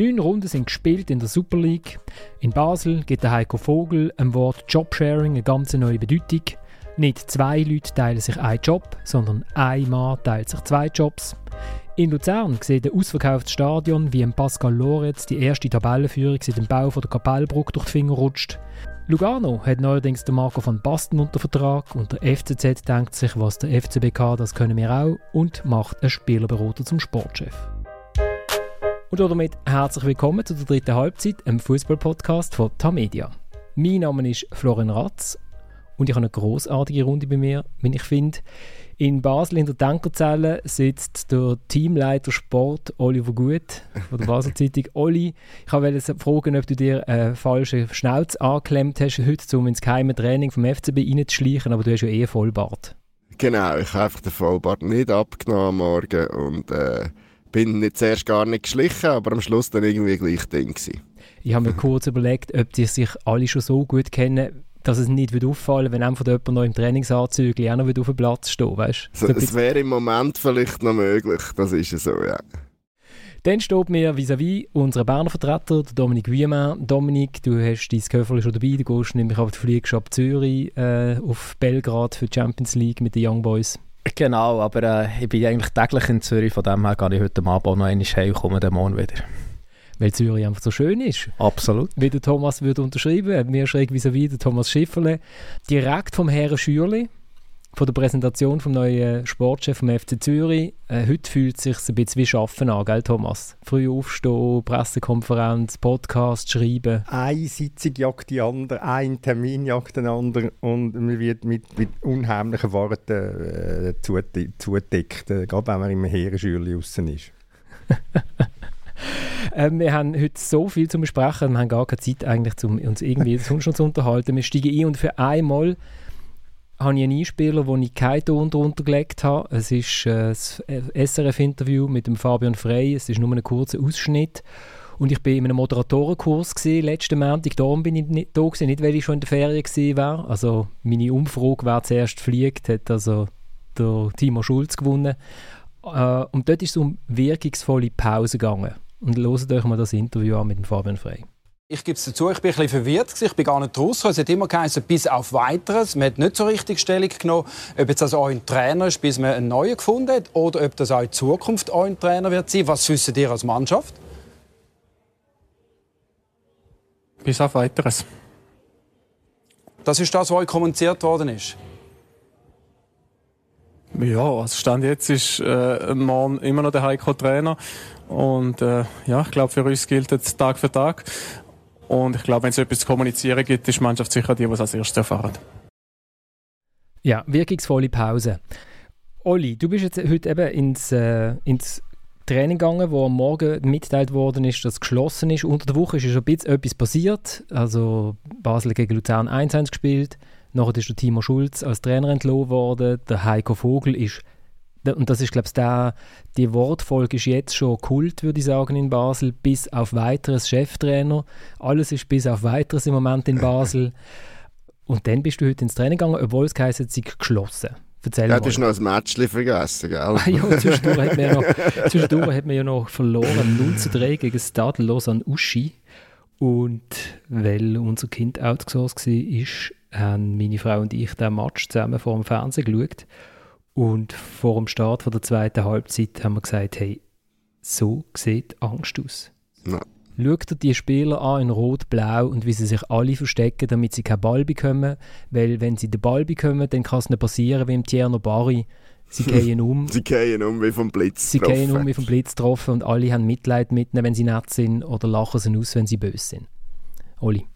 Neun Runden sind gespielt in der Super League. In Basel gibt der Heiko Vogel dem Wort Jobsharing eine ganz neue Bedeutung. Nicht zwei Leute teilen sich einen Job, sondern ein Mann teilt sich zwei Jobs. In Luzern sieht ein ausverkauftes Stadion, wie im Pascal Loretz die erste Tabellenführung seit dem Bau der Kapellbrücke durch die Finger rutscht. Lugano hat neuerdings den Marco van Basten unter Vertrag und der FCZ denkt sich, was der FCBK, das können wir auch und macht einen Spielerberater zum Sportchef. Und damit herzlich willkommen zu der dritten Halbzeit, einem Fußball-Podcast von Tamedia. Mein Name ist Florian Ratz und ich habe eine großartige Runde bei mir, wenn ich finde. In Basel in der Tankerzelle sitzt der Teamleiter Sport Oliver Gut von der Basel Zeitung. Oli, ich wollte fragen, ob du dir einen falschen Schnauz angeklemmt hast, heute um ins geheime Training vom FCB reinzuschleichen, aber du hast ja eh Vollbart. Genau, ich habe einfach den Vollbart nicht abgenommen am Morgen und äh, bin nicht zuerst gar nicht geschlichen, aber am Schluss dann irgendwie gleich Ding gewesen. Ich habe mir kurz überlegt, ob die sich alle schon so gut kennen, dass es nicht wird auffallen wenn einfach jemand noch im Trainingsanzug auch noch auf dem Platz steht, weißt so, Es wäre im Moment vielleicht noch möglich, das ist so, ja. Dann steht mir vis-à-vis unser Berner Vertreter, Dominik Wiemann. Dominik, du hast dein Köfferli schon dabei, du gehst nämlich auf die Fliegst ab Zürich äh, auf Belgrad für die Champions League mit den Young Boys. Genau, aber äh, ich bin eigentlich täglich in Zürich, von dem her gehe ich heute Abend noch einmal heim und komme dann morgen wieder weil Zürich einfach so schön ist. Absolut. Wie der Thomas würde unterschreiben, mir schräg vis-à-vis der Thomas Schifferle, direkt vom Herrn Schürli, von der Präsentation vom neuen Sportchef vom FC Zürich. Äh, heute fühlt es sich ein bisschen wie Schaffen an, gell Thomas? Früh aufstehen, Pressekonferenz, Podcast schreiben. Eine Sitzung jagt die andere, ein Termin jagt den anderen und man wird mit, mit unheimlichen Worten äh, zudeckt, äh, gerade wenn man im Heerenschürli außen ist. Ähm, wir haben heute so viel zu besprechen, wir haben gar keine Zeit eigentlich, um uns irgendwie sonst noch zu unterhalten. Wir steigen ein und für einmal habe ich einen Einspieler, wo ich keinen Ton drunter gelegt habe. Es ist äh, das SRF-Interview mit dem Fabian Frey. Es ist nur ein kurzer Ausschnitt. Und ich war in einem Moderatorenkurs gewesen, letzten Montag. Darum bin ich nicht da gewesen, nicht weil ich schon in der Ferien war. Also meine Umfrage, wer zuerst fliegt, hat also der Timo Schulz gewonnen. Äh, und dort ist es um wirkungsvolle Pause gegangen und hört euch mal das Interview an mit dem Fabian Frey. Ich gebe es dazu, ich bin ein bisschen verwirrt. Ich bin gar nicht rausgekommen. Es hat immer geheißen, bis auf Weiteres. Man hat nicht so richtig Stellung genommen, ob jetzt also euer Trainer ist, bis man einen neuen gefunden hat, oder ob das auch in Zukunft euer Trainer wird sein. Was wissen ihr als Mannschaft? Bis auf Weiteres. Das ist das, was euch kommuniziert worden ist? Ja, also Stand jetzt ist äh, Mann immer noch der Heiko Trainer und äh, ja, ich glaube, für uns gilt es Tag für Tag. Und ich glaube, wenn es etwas zu kommunizieren gibt, ist die Mannschaft sicher die, die es als erstes erfahren. Ja, wirkungsvolle Pause. Olli, du bist jetzt heute eben ins, äh, ins Training gegangen, wo am Morgen mitgeteilt worden ist, dass es geschlossen ist. Unter der Woche ist schon ein bisschen etwas passiert. Also Basel gegen Luzern 1-1 gespielt. Nachher ist der Timo Schulz als Trainer entlohnt worden. Der Heiko Vogel ist und das ist, glaube ich, die Wortfolge ist jetzt schon Kult, würde ich sagen, in Basel, bis auf weiteres Cheftrainer. Alles ist bis auf weiteres im Moment in Basel. Und dann bist du heute ins Training gegangen, obwohl es geheißen hat, geschlossen. Erzähl ja, du hast noch ein Match vergessen, gell? Ah, ja, zwischendurch hat, man ja noch, zwischendurch hat man ja noch verloren, 0 zu 3 gegen Stade Lausanne Uschi. Und weil unser Kind outgesourced war, haben meine Frau und ich den Match zusammen vor dem Fernsehen geschaut. Und vor dem Start von der zweiten Halbzeit haben wir gesagt, hey, so sieht Angst aus. Ja. Schaut dir die Spieler an in Rot-Blau und wie sie sich alle verstecken, damit sie keinen Ball bekommen. Weil wenn sie den Ball bekommen, dann kann es nicht passieren wie im Tierno Bari. Sie gehen um. sie gehen um wie vom Blitz Sie gehen um wie vom Blitz getroffen und alle haben Mitleid mit ihnen, wenn sie nett sind oder lachen sie aus, wenn sie böse sind. Oli.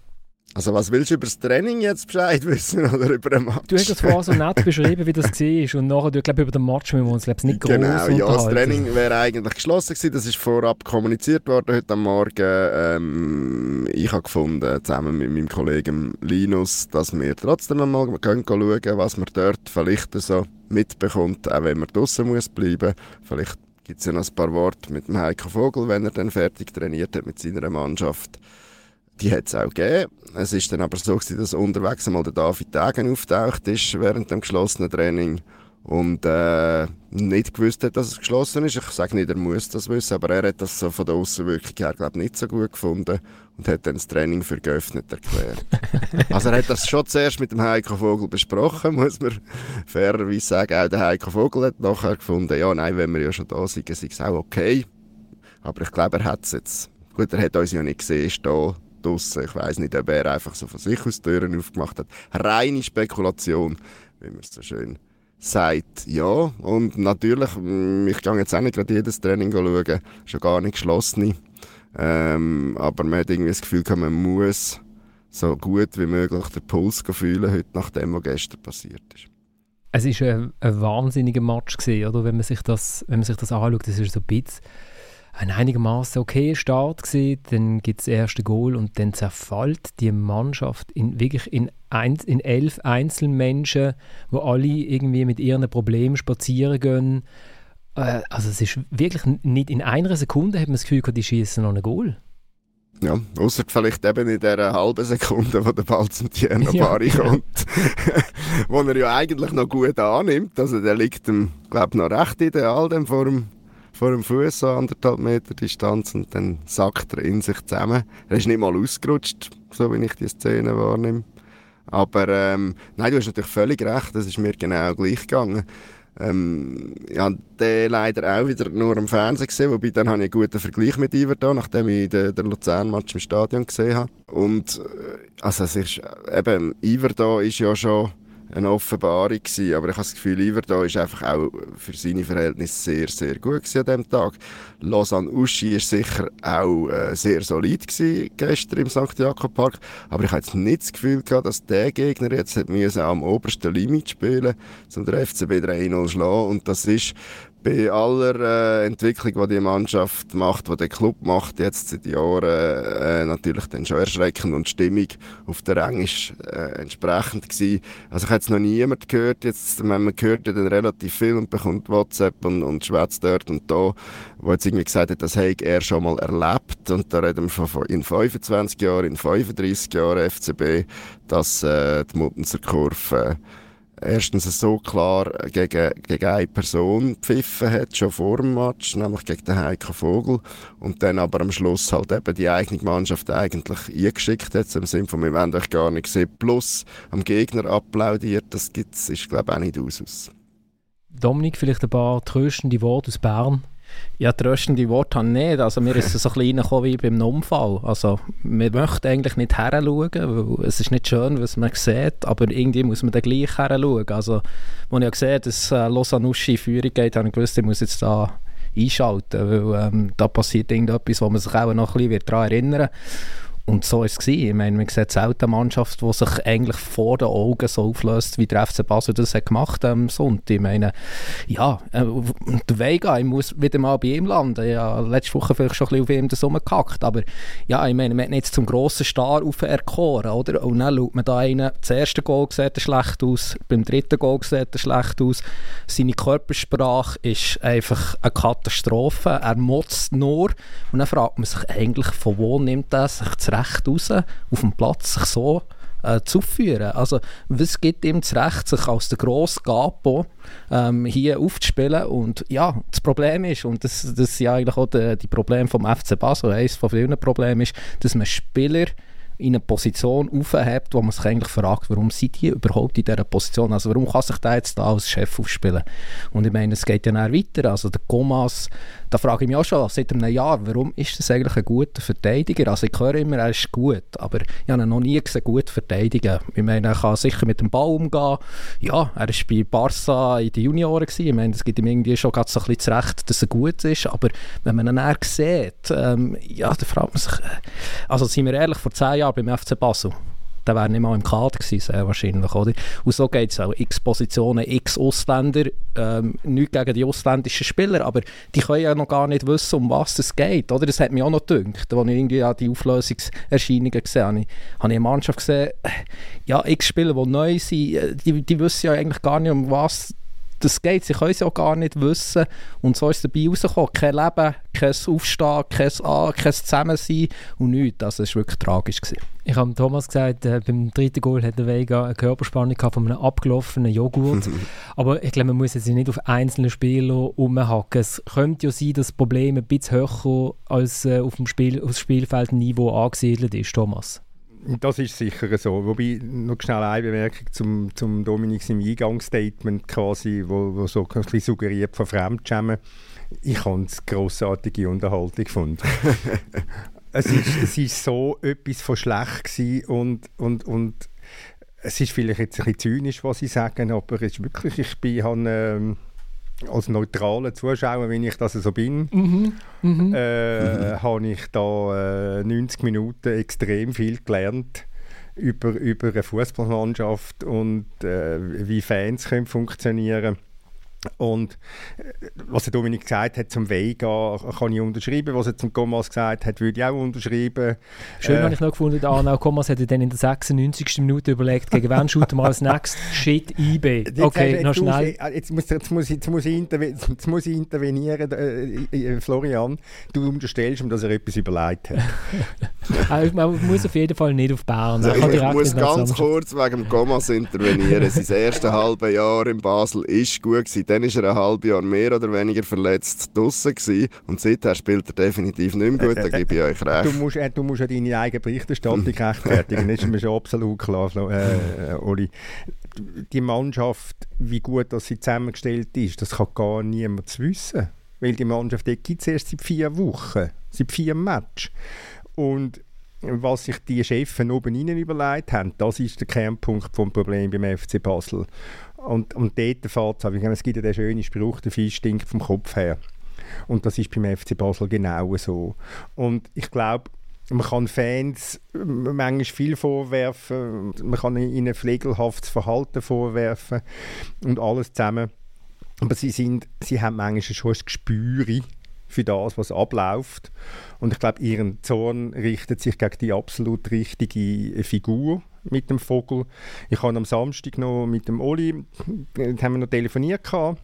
Also was willst du über das Training jetzt Bescheid wissen oder über den Match? Du hast das vorher so nett beschrieben, wie das war und nachher, ich glaube, über den Match müssen wir uns glaube nicht groß Genau, ja, das Training wäre eigentlich geschlossen gewesen, das ist vorab kommuniziert worden heute Morgen. Ähm, ich habe gefunden, zusammen mit meinem Kollegen Linus, dass wir trotzdem einmal können schauen was man dort vielleicht so mitbekommt, auch wenn man draußen muss bleiben. Vielleicht gibt es ja noch ein paar Worte mit dem Heiko Vogel, wenn er dann fertig trainiert hat mit seiner Mannschaft die hat es auch gegeben. Es ist dann aber so gewesen, dass unterwegs einmal der David Degen auftaucht ist während dem geschlossenen Training und äh, nicht gewusst hat, dass es geschlossen ist. Ich sage nicht, er muss das wissen, aber er hat das so von der Außenwirkung her glaub, nicht so gut gefunden und hat dann das Training für geöffnet erklärt. also er hat das schon zuerst mit dem Heiko Vogel besprochen, muss man fairerweise sagen. Auch der Heiko Vogel hat nachher gefunden, ja, nein, wenn wir ja schon da sind, ist es auch okay. Aber ich glaube, er hat es jetzt. Gut, er hat uns ja nicht gesehen, ist da draussen. Ich weiß nicht, ob er einfach so von sich aus Türen aufgemacht hat. Reine Spekulation, wie man es so schön sagt. Ja, und natürlich, mm, ich gehe jetzt auch nicht gerade jedes Training schauen, schon gar nicht geschlossen. Ähm, aber man hat irgendwie das Gefühl, man muss so gut wie möglich den Puls fühlen, heute nach dem, was gestern passiert ist. Es war ein, ein wahnsinniger Match, gewesen, oder? Wenn, man sich das, wenn man sich das anschaut. Das ist so ein bisschen ein einigermaßen okay Start gewesen, dann gibt es das erste Goal und dann zerfällt die Mannschaft in, wirklich in, ein, in elf Einzelmenschen, wo alle irgendwie mit ihren Problemen spazieren gehen. Äh, also es ist wirklich nicht in einer Sekunde hat man das Gefühl, die schießen noch ein Goal. Ja, außer vielleicht eben in der halben Sekunde, wo der Ball zum Tierno Bari ja. kommt. wo er ja eigentlich noch gut annimmt. Also der liegt ihm, glaube noch recht ideal dem vor dem vor dem Fuß so anderthalb Meter Distanz und dann sackt er in sich zusammen. Er ist nicht mal ausgerutscht, so wie ich die Szene wahrnehme. Aber ähm, nein, du hast natürlich völlig recht, das ist mir genau gleich gegangen. Ähm, ich habe den leider auch wieder nur am Fernsehen gesehen, wobei dann habe ich einen guten Vergleich mit Iver nachdem ich den, den Luzern-Match im Stadion gesehen habe. Und äh, also es ist, eben, Iver ist ja schon eine Offenbarung gewesen. Aber ich habe das Gefühl, Iverdo ist einfach auch für seine Verhältnisse sehr, sehr gut gewesen an diesem Tag. Lausanne Uschi ist sicher auch äh, sehr solid gewesen gestern im St. Jakob Park. Aber ich habe jetzt nicht das Gefühl gehabt, dass der Gegner jetzt hat am obersten Limit spielen um den FCB 3-0 schlagen. Und das ist bei aller äh, Entwicklung, die die Mannschaft macht, die der Club macht, jetzt seit Jahren äh, natürlich dann schon erschreckend und die Stimmung auf der Rang ist äh, entsprechend gewesen. Also ich habe jetzt noch niemand gehört, jetzt, wenn man hört ja dann relativ viel und bekommt WhatsApp und, und schwätzt dort und da, wo jetzt irgendwie gesagt hat, das hätte er schon mal erlebt und da reden wir von in 25 Jahren, in 35 Jahren FCB, dass äh, die Muttenser Kurve erstens so klar gegen, gegen eine Person pfiffen hat, schon vor dem Match, nämlich gegen den Heiko Vogel, und dann aber am Schluss halt eben die eigene Mannschaft eigentlich eingeschickt hat, im Sinne von, wir wollen euch gar nicht sehen, plus am Gegner applaudiert, das gibt's, ist glaube ich auch nicht aus. Dominik, vielleicht ein paar tröstende Worte aus Bern ja, tröstende Worte habe ich nicht. Also mir ist es so ein bisschen wie beim Unfall. Also man möchte eigentlich nicht heranschauen, weil es ist nicht schön, was man sieht, aber irgendwie muss man dann gleich heranschauen. Also als ich gesehen dass äh, Losanuschi in Führung geht, habe ich gewusst, ich muss jetzt da einschalten, weil ähm, da passiert irgendetwas, wo man sich auch noch ein bisschen daran erinnern wird. Und so war es. Ich meine, man sieht selten eine Mannschaft, die sich eigentlich vor den Augen so auflöst, wie der FC Basel das hat gemacht am Sonntag. Ich meine, ja, äh, der Vega, ich muss wieder mal bei ihm landen. Habe letzte Woche vielleicht schon ein bisschen auf ihm das rumgehackt, aber ja, ich meine, man hat jetzt zum grossen Star auferkoren, oder? Und dann schaut man da einen, das erste Goal sieht schlecht aus, beim dritten Goal sieht er schlecht aus. Seine Körpersprache ist einfach eine Katastrophe. Er motzt nur und dann fragt man sich eigentlich, von wo nimmt er sich das Recht raus, auf dem Platz sich so äh, zu führen. Also, was gibt ihm das Recht, sich als der grosse Gapo ähm, hier aufzuspielen? Und ja, das Problem ist, und das, das ist ja eigentlich auch die, die Probleme vom FC Basel, eines von vielen Problemen ist, dass man Spieler in eine Position aufhebt, wo man sich eigentlich fragt, warum sind die überhaupt in dieser Position? Also warum kann sich der jetzt da als Chef aufspielen? Und ich meine, es geht ja dann weiter. Also der Gomas, da frage ich mich auch schon seit einem Jahr, warum ist das eigentlich ein guter Verteidiger? Also ich höre immer, er ist gut, aber ich habe ihn noch nie gesehen gut verteidigen. Ich meine, er kann sicher mit dem Ball umgehen. Ja, er war bei Barca in den Junioren gewesen. Ich meine, es gibt ihm irgendwie schon ganz so ein bisschen zurecht, dass er gut ist, aber wenn man ihn dann sieht, ähm, ja, dann fragt man sich, äh, also sind wir ehrlich, vor zehn Jahren Jahr beim FC Basel. Der wäre nicht mal im Kader gewesen, sehr wahrscheinlich, oder? Und so geht es auch. X Positionen, X Ausländer, ähm, nichts gegen die ausländischen Spieler, aber die können ja noch gar nicht wissen, um was es geht, oder? Das hat mich auch noch gedacht, als ich irgendwie an die Auflösungserscheinungen gesehen habe. Habe ich eine Mannschaft gesehen, ja, X Spieler, die neu sind, äh, die, die wissen ja eigentlich gar nicht, um was das geht, sie können es ja gar nicht wissen. Und so ist es dabei rausgekommen. Kein Leben, kein Aufstehen, kein A, kein Zusammensein und nichts. Also es war wirklich tragisch. Gewesen. Ich habe Thomas gesagt, äh, beim dritten Goal hat der Vega eine Körperspannung von einem abgelaufenen Joghurt. Aber ich glaube, man muss jetzt nicht auf einzelne Spieler umhacken. Es könnte ja sein, dass das Problem ein bisschen höher als äh, auf dem Spiel, auf Spielfeldniveau angesiedelt ist, Thomas. Das ist sicher so. Wobei, noch schnell eine Bemerkung zum, zum Dominik im Eingangsstatement quasi, wo, wo so ein bisschen suggeriert von Fremdschämen. Ich habe es grossartige Unterhaltung gefunden. es, ist, es ist so etwas von schlecht gewesen und, und, und es ist vielleicht jetzt ein bisschen zynisch, was ich sage, aber es ist wirklich, ich bin, habe, ähm, als neutraler Zuschauer, wenn ich das so bin, mhm. Mhm. Äh, mhm. habe ich da äh, 90 Minuten extrem viel gelernt über, über eine Fußballmannschaft und äh, wie Fans können funktionieren und äh, was der Dominik gesagt hat zum Vega, kann ich unterschreiben. Was er zum Gomas gesagt hat, würde ich auch unterschreiben. Schön äh, habe ich noch gefunden, Arnau Gomas hat dann in der 96. Minute überlegt, gegen wen shooten wir als nächstes? Shit, IB. Okay, noch schnell. Jetzt muss, jetzt, muss ich, jetzt, muss ich jetzt muss ich intervenieren, äh, äh, Florian. Du unterstellst ihm, dass er etwas überlegt hat. Also, man muss auf jeden Fall nicht auf Bern. Also ich muss ganz kurz wegen dem Gomas intervenieren. Sein erstes halbe Jahr in Basel ist gut gewesen dann war er ein halbes Jahr mehr oder weniger verletzt draußen und seither spielt er definitiv nicht mehr gut, da gebe ich euch recht. Du musst, äh, du musst ja deine eigene Berichterstattung rechtfertigen, das ist mir schon absolut klar, äh, äh, Oli. Die Mannschaft, wie gut dass sie zusammengestellt ist, das kann gar niemand wissen, weil die Mannschaft gibt es erst seit vier Wochen, seit vier Matches. Und was sich die Chefs oben rein überlegt haben, das ist der Kernpunkt des Problems beim FC Basel. Und, und dort fährt es Es gibt ja den schönen Spruch, der Fisch stinkt vom Kopf her. Und das ist beim FC Basel genau so. Und ich glaube, man kann Fans manchmal viel vorwerfen, man kann ihnen pflegelhaftes Verhalten vorwerfen und alles zusammen. Aber sie, sind, sie haben manchmal schon ein Gespür für das, was abläuft. Und ich glaube, ihren Zorn richtet sich gegen die absolut richtige Figur mit dem Vogel. Ich habe am Samstag noch mit dem Oli, haben wir noch telefoniert gehabt.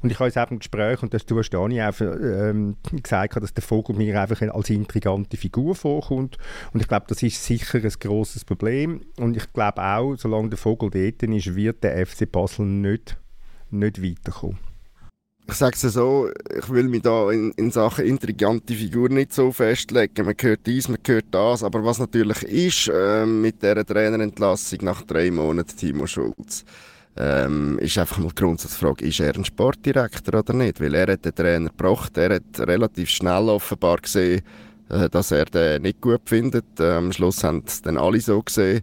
Und ich habe jetzt eben im Gespräch, und das du hast Dani auch ähm, gesagt, dass der Vogel mir einfach als intrigante Figur vorkommt. Und ich glaube, das ist sicher ein grosses Problem. Und ich glaube auch, solange der Vogel dort ist, wird der FC Basel nicht, nicht weiterkommen ich sage es so, ich will mich da in, in Sachen intrigante Figur nicht so festlegen. Man hört dies, man hört das, aber was natürlich ist, äh, mit dieser Trainerentlassung nach drei Monaten Timo Schulz, ähm, ist einfach mal die Grundsatzfrage, ist er ein Sportdirektor oder nicht? Weil er hat den Trainer gebracht, er hat relativ schnell offenbar gesehen, dass er den nicht gut findet. Äh, am Schluss haben es dann alle so gesehen.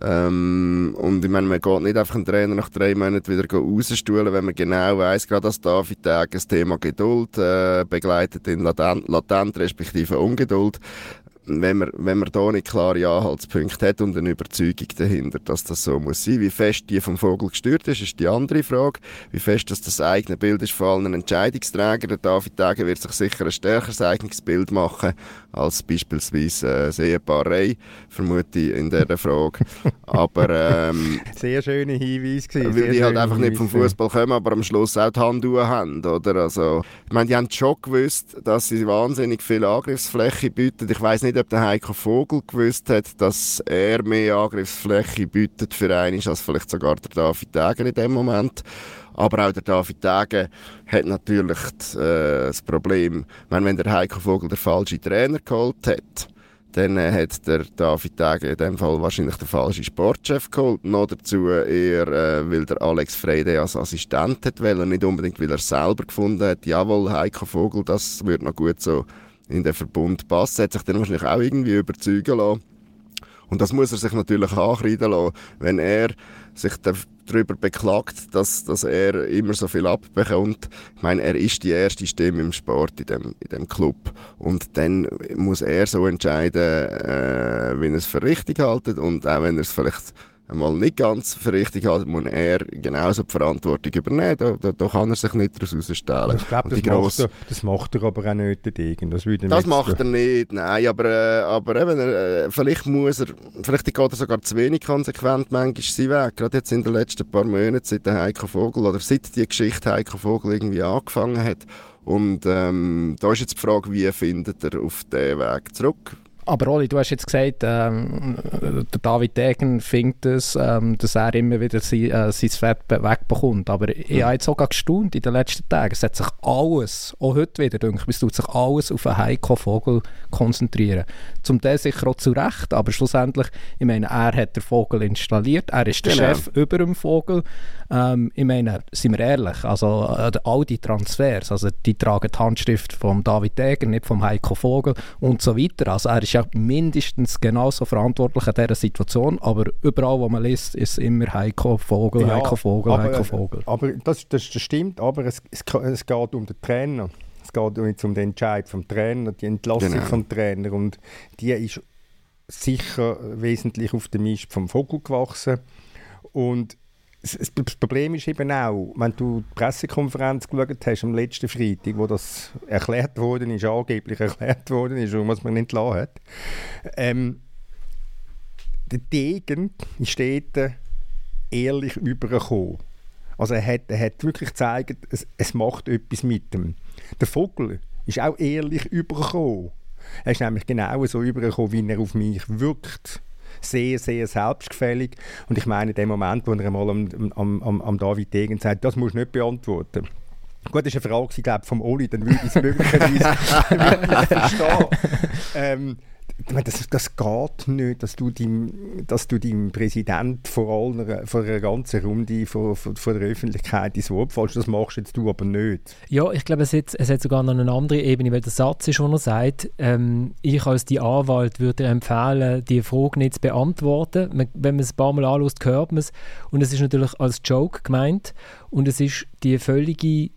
Ähm, und ich meine, man geht nicht einfach einen Trainer nach drei Monaten wieder rausstuhlen, wenn man genau weiss, gerade als David Tag das Thema Geduld äh, begleitet in latent, latent respektive Ungeduld wenn man, wenn man da nicht klare Anhaltspunkte hat und eine Überzeugung dahinter, dass das so muss sein. Wie fest die vom Vogel gestört ist, ist die andere Frage. Wie fest dass das eigene Bild ist vor allen Entscheidungsträgern. Der David Degen wird sich sicher ein stärkeres eigenes Bild machen als beispielsweise äh, das Ehepaar Rey, vermute ich in dieser Frage. aber ähm, Sehr schöne Hinweis gewesen. Weil die halt einfach nicht vom Fußball kommen, aber am Schluss auch die Hand haben, oder? Also, ich meine, die haben schon gewusst, dass sie wahnsinnig viel Angriffsfläche bieten. Ich weiß nicht, ob der Heiko Vogel gewusst hat, dass er mehr Angriffsfläche bietet für einen als vielleicht sogar der David Degen in dem Moment. Aber auch der David Degen hat natürlich äh, das Problem, meine, wenn der Heiko Vogel der falsche Trainer geholt hat, dann äh, hat der David Degen in dem Fall wahrscheinlich den falschen Sportchef geholt. Noch dazu eher, äh, weil der Alex Freyde als Assistent hat wollen, nicht unbedingt, weil er selber gefunden hat, jawohl, Heiko Vogel, das wird noch gut so in den Verbund passen. Hat sich dann wahrscheinlich auch irgendwie überzeugen lassen. Und das muss er sich natürlich ankreiden lassen, wenn er sich darüber beklagt, dass, dass er immer so viel abbekommt. Ich meine, er ist die erste Stimme im Sport in dem, in dem Club. Und dann muss er so entscheiden, äh, wie er es für richtig hält und auch wenn er es vielleicht einmal nicht ganz für richtig hat, muss er genauso die Verantwortung übernehmen. Da, da, da kann er sich nicht daraus herausstellen. Ich glaube, das, macht er, das macht er aber auch nicht, der Degen. Das, das macht er nicht, nein, aber, äh, aber eben, äh, vielleicht muss er, vielleicht geht er sogar zu wenig konsequent manchmal sein Weg. Gerade jetzt in den letzten paar Monaten, seit der Heiko Vogel, oder seit die Geschichte Heiko Vogel irgendwie angefangen hat. Und ähm, da ist jetzt die Frage, wie findet er auf den Weg zurück? Aber Oli, du hast jetzt gesagt, ähm, der David Degen findet es, ähm, dass er immer wieder sein, äh, sein Fett wegbekommt. Aber ich mhm. habe jetzt sogar gestaunt in den letzten Tagen. Es hat sich alles, auch heute wieder, denke ich, es tut sich alles auf einen Heiko Vogel konzentrieren. Zum Teil sicher auch zu Recht, aber schlussendlich, ich meine, er hat den Vogel installiert, er ist der genau. Chef über dem Vogel. Ähm, ich meine, sind wir ehrlich, also äh, all die Transfers, also die tragen die Handschrift von David Degen, nicht vom Heiko Vogel und so weiter. Also er ist ja mindestens genauso verantwortlich in dieser Situation, aber überall, wo man liest, ist immer Heiko Vogel, ja, Heiko Vogel, aber, Heiko Vogel. Aber das, das, das stimmt, aber es, es, es geht um den Trainer. Es geht jetzt um den Entscheid vom Trainer, die Entlassung genau. vom Trainer und die ist sicher wesentlich auf dem Mist vom Vogel gewachsen und das Problem ist eben auch, wenn du die Pressekonferenz geschaut hast am letzten Freitag, wo das erklärt worden ist, angeblich erklärt worden ist, was man entlassen hat, ähm, der Degen ist dort ehrlich übergekommen. Also er hat, er hat wirklich gezeigt, es, es macht etwas mit dem. Der Vogel ist auch ehrlich übergekommen. Er ist nämlich genau so übergekommen, wie er auf mich wirkt sehr, sehr selbstgefällig. Und ich meine, in dem Moment, wo er einmal am, am, am, am David Degen sagt, das musst du nicht beantworten. Gut, das ist eine Frage, glaube vom Oli, dann würde ich es möglicherweise verstehen. Ähm, das, das geht nicht, dass du deinem, dass du deinem Präsident vor, aller, vor einer ganzen Runde vor, vor, vor der Öffentlichkeit ins Wort fällst. Das machst jetzt du aber nicht. Ja, ich glaube, es hat, es hat sogar noch eine andere Ebene, weil der Satz ist, schon er sagt, ähm, ich als die Anwalt würde empfehlen, die Frage nicht zu beantworten. Wenn man es ein paar Mal anschaut, hört man es. Und es ist natürlich als Joke gemeint. Und es ist die völlige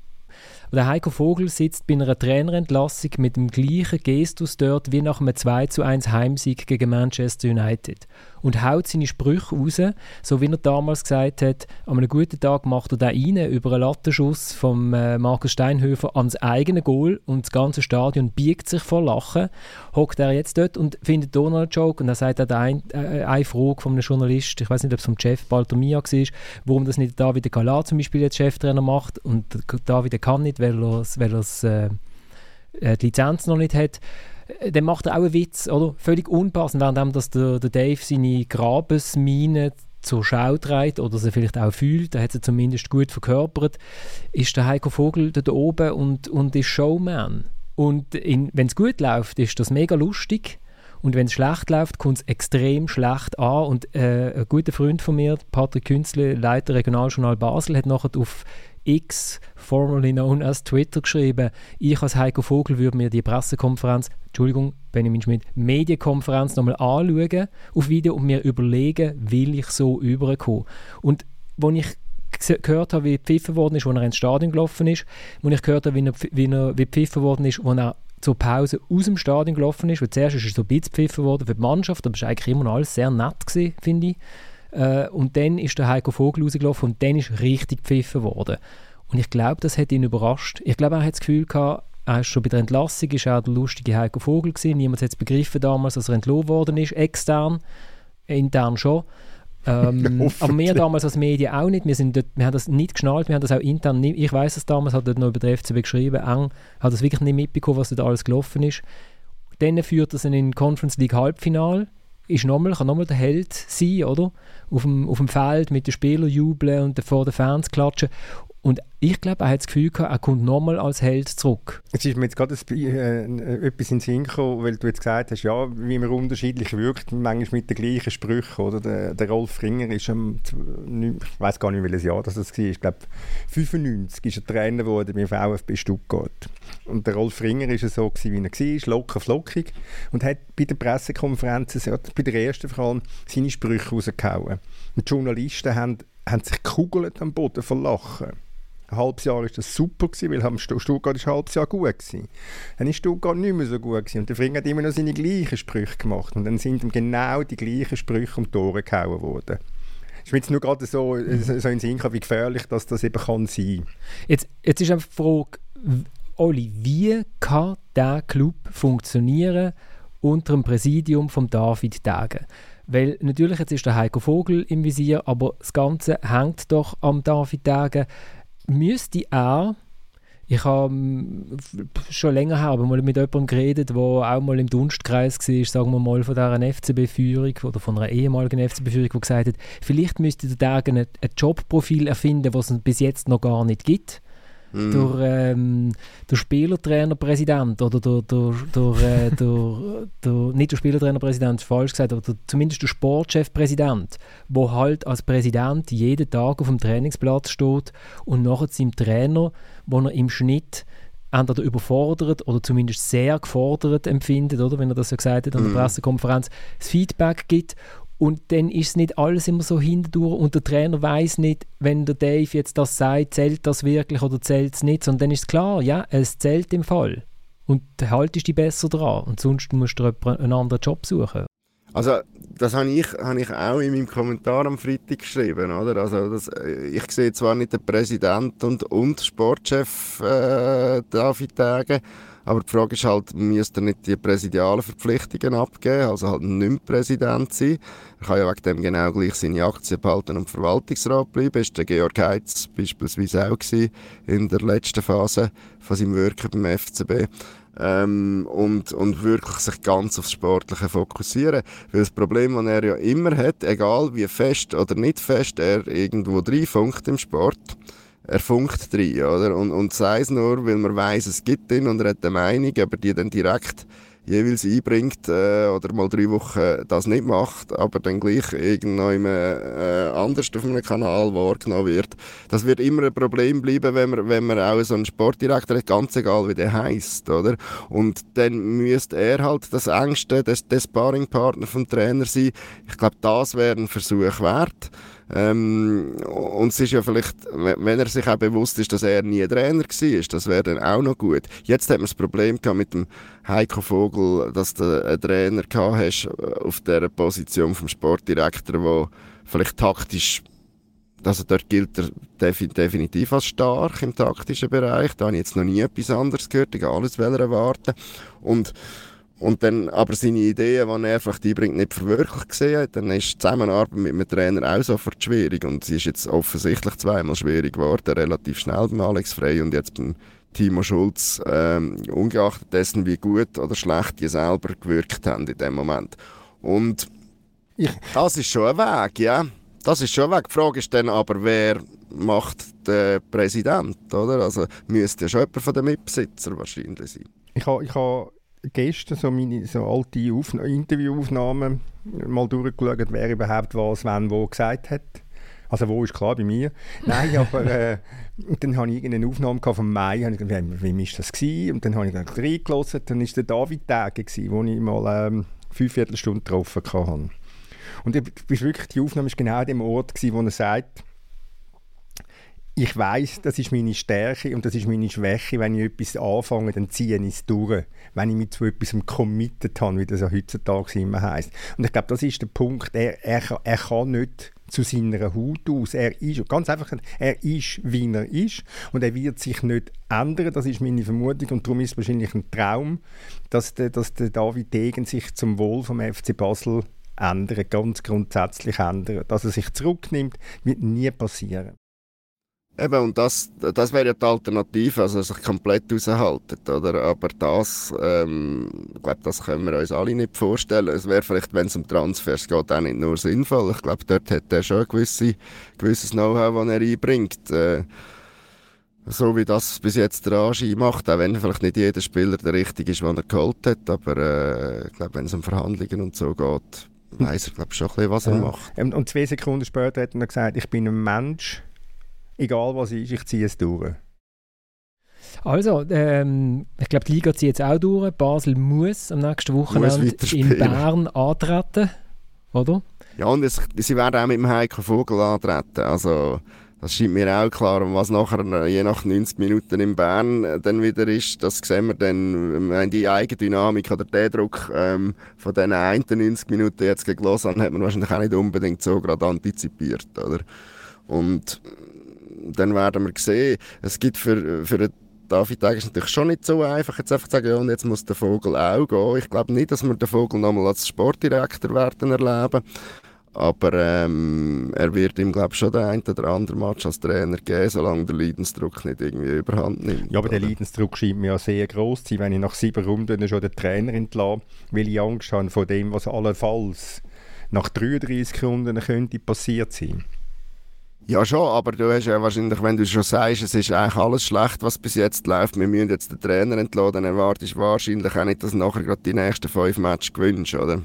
der Heiko Vogel sitzt bei einer Trainerentlassung mit dem gleichen Gestus dort wie nach einem 2 zu 1 Heimsieg gegen Manchester United und haut seine Sprüche raus, so wie er damals gesagt hat, an einem guten Tag macht er da rein über einen Lattenschuss von äh, Markus Steinhöfer ans eigene Goal und das ganze Stadion biegt sich vor Lachen. Hockt er jetzt dort und findet Donald Joke und er sagt auch ein, äh, eine Frage von einem Journalist, ich weiß nicht, ob es vom Chef Baltomia war, warum das nicht David Galat zum Beispiel als Cheftrainer macht und David kann nicht, weil er, weil äh, äh, die Lizenz noch nicht hat. Äh, dann macht er auch einen Witz, oder? Völlig unpassend, während dass der, der Dave seine Grabesmine zur Schau trägt oder sie vielleicht auch fühlt, er hat sie zumindest gut verkörpert, ist der Heiko Vogel da oben und, und ist Showman. Und wenn es gut läuft, ist das mega lustig. Und wenn es schlecht läuft, kommt es extrem schlecht an. Und äh, ein guter Freund von mir, Patrick Künzle, Leiter Regionaljournal Basel, hat nachher auf X, formerly known as Twitter, geschrieben, ich als Heiko Vogel würde mir die Pressekonferenz, Entschuldigung, Benjamin Schmidt, Medienkonferenz nochmal anschauen auf Video und mir überlegen, will ich so überkommen. Und als ich gehört habe, wie pfiffen worden ist, als er ins Stadion gelaufen ist, als ich gehört habe, wie, er, wie, er, wie pfiffen worden ist, als er zur Pause aus dem Stadion gelaufen ist, weil zuerst ist er so ein bisschen pfiffen worden für die Mannschaft, aber es war eigentlich immer noch alles sehr nett, finde ich. Äh, und dann ist der Heiko Vogel rausgelaufen und dann ist richtig gepfiffen worden. Und ich glaube, das hat ihn überrascht. Ich glaube, er hat das Gefühl gehabt, er ist schon bei der Entlassung, ist er der lustige Heiko Vogel gewesen. Niemand hat es begriffen damals, dass er entlohnt worden ist, extern, intern schon. Ähm, aber wir damals als Medien auch nicht. Wir, sind dort, wir haben das nicht geschnallt, wir haben das auch intern nicht. Ich weiß es damals, hat dort noch über den FCB geschrieben, eng, hat das wirklich nicht mitbekommen, was dort alles gelaufen ist. Dann führt er in den Conference League Halbfinale ist nochmal, kann nochmal der Held sein, oder? Auf dem, auf dem Feld mit den Spielern jubeln und vor den Fans klatschen. Und ich glaube, er hat das Gefühl er kommt nochmal als Held zurück. Es ist mir jetzt gerade äh, etwas in den Sinn gekommen, weil du jetzt gesagt hast, ja, wie man unterschiedlich wirkt, manchmal mit den gleichen Sprüchen. Oder? Der, der Rolf Ringer ist am, ich weiß gar nicht, welches Jahr das war, ich glaube 95 ist er Trainer geworden beim VfB Stuttgart. Und der Rolf Ringer war so, gewesen, wie er war, locker flockig und hat bei den Pressekonferenzen, bei der ersten vor allem, seine Sprüche rausgehauen. Und die Journalisten haben, haben sich gekugelt am Boden von Lachen ein halbes Jahr war das super, gewesen, weil Stuttgart ist ein halbes Jahr gut war. Dann war Stuttgart nicht mehr so gut. Gewesen. Und der Fring hat immer noch seine gleichen Sprüche gemacht. Und dann sind ihm genau die gleichen Sprüche um die Ohren gehauen worden. ist mir jetzt nur gerade so, so in Sinn wie gefährlich das, das eben kann sein. Jetzt, jetzt ist einfach die Frage, Oli, wie kann dieser Club funktionieren unter dem Präsidium von David Degen? Weil natürlich, jetzt ist der Heiko Vogel im Visier, aber das Ganze hängt doch am David Degen. Müsste er ich habe schon länger her aber mal mit jemandem geredet, der auch mal im Dunstkreis war, sagen wir mal, von dieser FCB-Führung oder von einer ehemaligen FCB-Führung, die gesagt hat, vielleicht müsste der ein, ein Jobprofil erfinden, was es bis jetzt noch gar nicht gibt mhm. durch, ähm, durch Spielertrainerpräsident oder durch, durch, durch, äh, durch, durch, nicht der Spielertrainerpräsident, falsch gesagt, aber durch, zumindest der Sportchefpräsident, wo halt als Präsident jeden Tag auf dem Trainingsplatz steht und nachher seinem Trainer, wo er im Schnitt entweder überfordert oder zumindest sehr gefordert empfindet, oder wenn er das so gesagt hat an der mhm. Pressekonferenz, das Feedback gibt und dann ist nicht alles immer so hindurch und der Trainer weiß nicht, wenn der Dave jetzt das sagt, zählt das wirklich oder zählt es nicht, sondern dann ist klar, ja, es zählt im Fall. Und haltest dich besser dran und sonst musst du einen anderen Job suchen. Also das habe ich, habe ich auch in meinem Kommentar am Freitag geschrieben, oder? Also das, ich sehe zwar nicht den Präsident und, und Sportchef äh, David Tage, aber die Frage ist halt, müsste er nicht die präsidialen Verpflichtungen abgeben, also halt nicht mehr Präsident sein. Er kann ja wegen dem genau gleich seine Aktien behalten und Verwaltungsrat bleiben. War der Georg Heitz beispielsweise auch in der letzten Phase von seinem Wirken beim FCB. Ähm, und, und wirklich sich ganz aufs Sportliche fokussieren. Weil das Problem, das er ja immer hat, egal wie fest oder nicht fest er irgendwo reinfunkt im Sport, er funkt drin, oder? Und, und sei es nur, weil man weiß, es gibt ihn und er hat eine Meinung, aber die dann direkt jeweils einbringt äh, oder mal drei Wochen das nicht macht, aber dann gleich irgendwann äh, anders auf einem Kanal wahrgenommen wird. Das wird immer ein Problem bleiben, wenn man, wenn man auch so einen Sportdirektor hat, ganz egal wie der heißt, oder? Und dann müsste er halt das Ängste, des, des Sparringpartner vom Trainer sein. Ich glaube, das wäre ein Versuch wert. Ähm, und es ist ja vielleicht, wenn er sich auch bewusst ist, dass er nie Trainer war, das wäre dann auch noch gut. Jetzt hat man das Problem gehabt mit dem Heiko Vogel, dass du einen Trainer gehabt hast äh, auf der Position vom Sportdirektor, der vielleicht taktisch also dort gilt er definitiv als stark im taktischen Bereich. Da habe ich jetzt noch nie etwas anderes gehört. Ich kann alles erwarten. Und und dann aber seine Ideen, die er vielleicht einbringt, nicht verwirklicht gesehen hat, dann ist die Zusammenarbeit mit dem Trainer auch sofort schwierig. Und sie ist jetzt offensichtlich zweimal schwierig geworden, relativ schnell beim Alex Frey und jetzt beim Timo Schulz, ähm, ungeachtet dessen, wie gut oder schlecht die selber gewirkt haben in dem Moment. Und das ist schon ein Weg, ja. Das ist schon ein Weg. Die Frage ist dann aber, wer macht den Präsident, oder? Also müsste ja schon jemand von den Mitbesitzern wahrscheinlich sein. Ich habe ich ha gestern so meine so alte Aufna Interviewaufnahmen mal durchgeschaut, wer überhaupt was, wann, wo gesagt hat. Also wo ist klar bei mir. Nein, aber äh, dann habe ich irgendeine Aufnahme vom Mai, habe ich gedacht, wem war das gewesen? Und dann habe ich reingelassen, dann war der David Tage, gewesen, wo ich mal ähm, fünf Viertelstunden getroffen hatte. Und ich, wirklich, die Aufnahme war genau an dem Ort, gewesen, wo er sagt, ich weiß, das ist meine Stärke und das ist meine Schwäche. Wenn ich etwas anfange, dann ziehe ich es durch. Wenn ich mich zu etwas committed habe, wie das ja heutzutage immer heisst. Und ich glaube, das ist der Punkt. Er, er, er kann nicht zu seiner Haut aus. Er ist, ganz einfach, er ist, wie er ist und er wird sich nicht ändern. Das ist meine Vermutung und darum ist es wahrscheinlich ein Traum, dass der, dass der David Degen sich zum Wohl vom FC Basel ändert, ganz grundsätzlich ändert. Dass er sich zurücknimmt, wird nie passieren. Eben, und das, das wäre ja die Alternative, also sich komplett raushalten, oder? Aber das, ähm, ich glaube, das können wir uns alle nicht vorstellen. Es wäre vielleicht, wenn es um Transfers geht, auch nicht nur sinnvoll. Ich glaube, dort hat er schon ein gewisse, gewisses Know-how, das er einbringt. Äh, so wie das bis jetzt der Anschein macht, auch wenn vielleicht nicht jeder Spieler der richtige ist, den er geholt hat, aber äh, ich glaube, wenn es um Verhandlungen und so geht, weiß er, glaube ich, schon ein bisschen, was er macht. Und zwei Sekunden später hat er gesagt, ich bin ein Mensch, egal was ist, ich ziehe es durch. Also, ähm, ich glaube, die Liga zieht jetzt auch durch. Basel muss am nächsten Wochenende in Bern antreten, oder? Ja, und es, sie werden auch mit dem Heiko Vogel antreten. Also, Das scheint mir auch klar. Und was nachher, je nach 90 Minuten in Bern äh, dann wieder ist, das sehen wir dann, wenn die Eigendynamik oder der Druck ähm, von diesen 91 Minuten jetzt gegen Lausanne hat man wahrscheinlich auch nicht unbedingt so gerade antizipiert, oder? Und dann werden wir sehen, es gibt für, für David Egger natürlich schon nicht so einfach, jetzt einfach zu sagen, ja, und jetzt muss der Vogel auch gehen. Ich glaube nicht, dass wir den Vogel nochmal als Sportdirektor werden erleben. Aber ähm, er wird ihm, glaube ich, schon den einen oder anderen Match als Trainer geben, solange der Leidensdruck nicht irgendwie überhand nimmt. Ja, aber der Leidensdruck scheint mir ja sehr groß zu sein, wenn ich nach sieben Runden schon den Trainer entlasse, weil ich Angst habe vor dem, was allenfalls nach 33 Runden könnte passiert sein. Ja, schon, aber du hast ja wahrscheinlich, wenn du schon sagst, es ist eigentlich alles schlecht, was bis jetzt läuft, wir müssen jetzt den Trainer entlassen, dann erwartest du wahrscheinlich auch nicht, dass du nachher gerade die nächsten fünf Matches gewinnst, oder?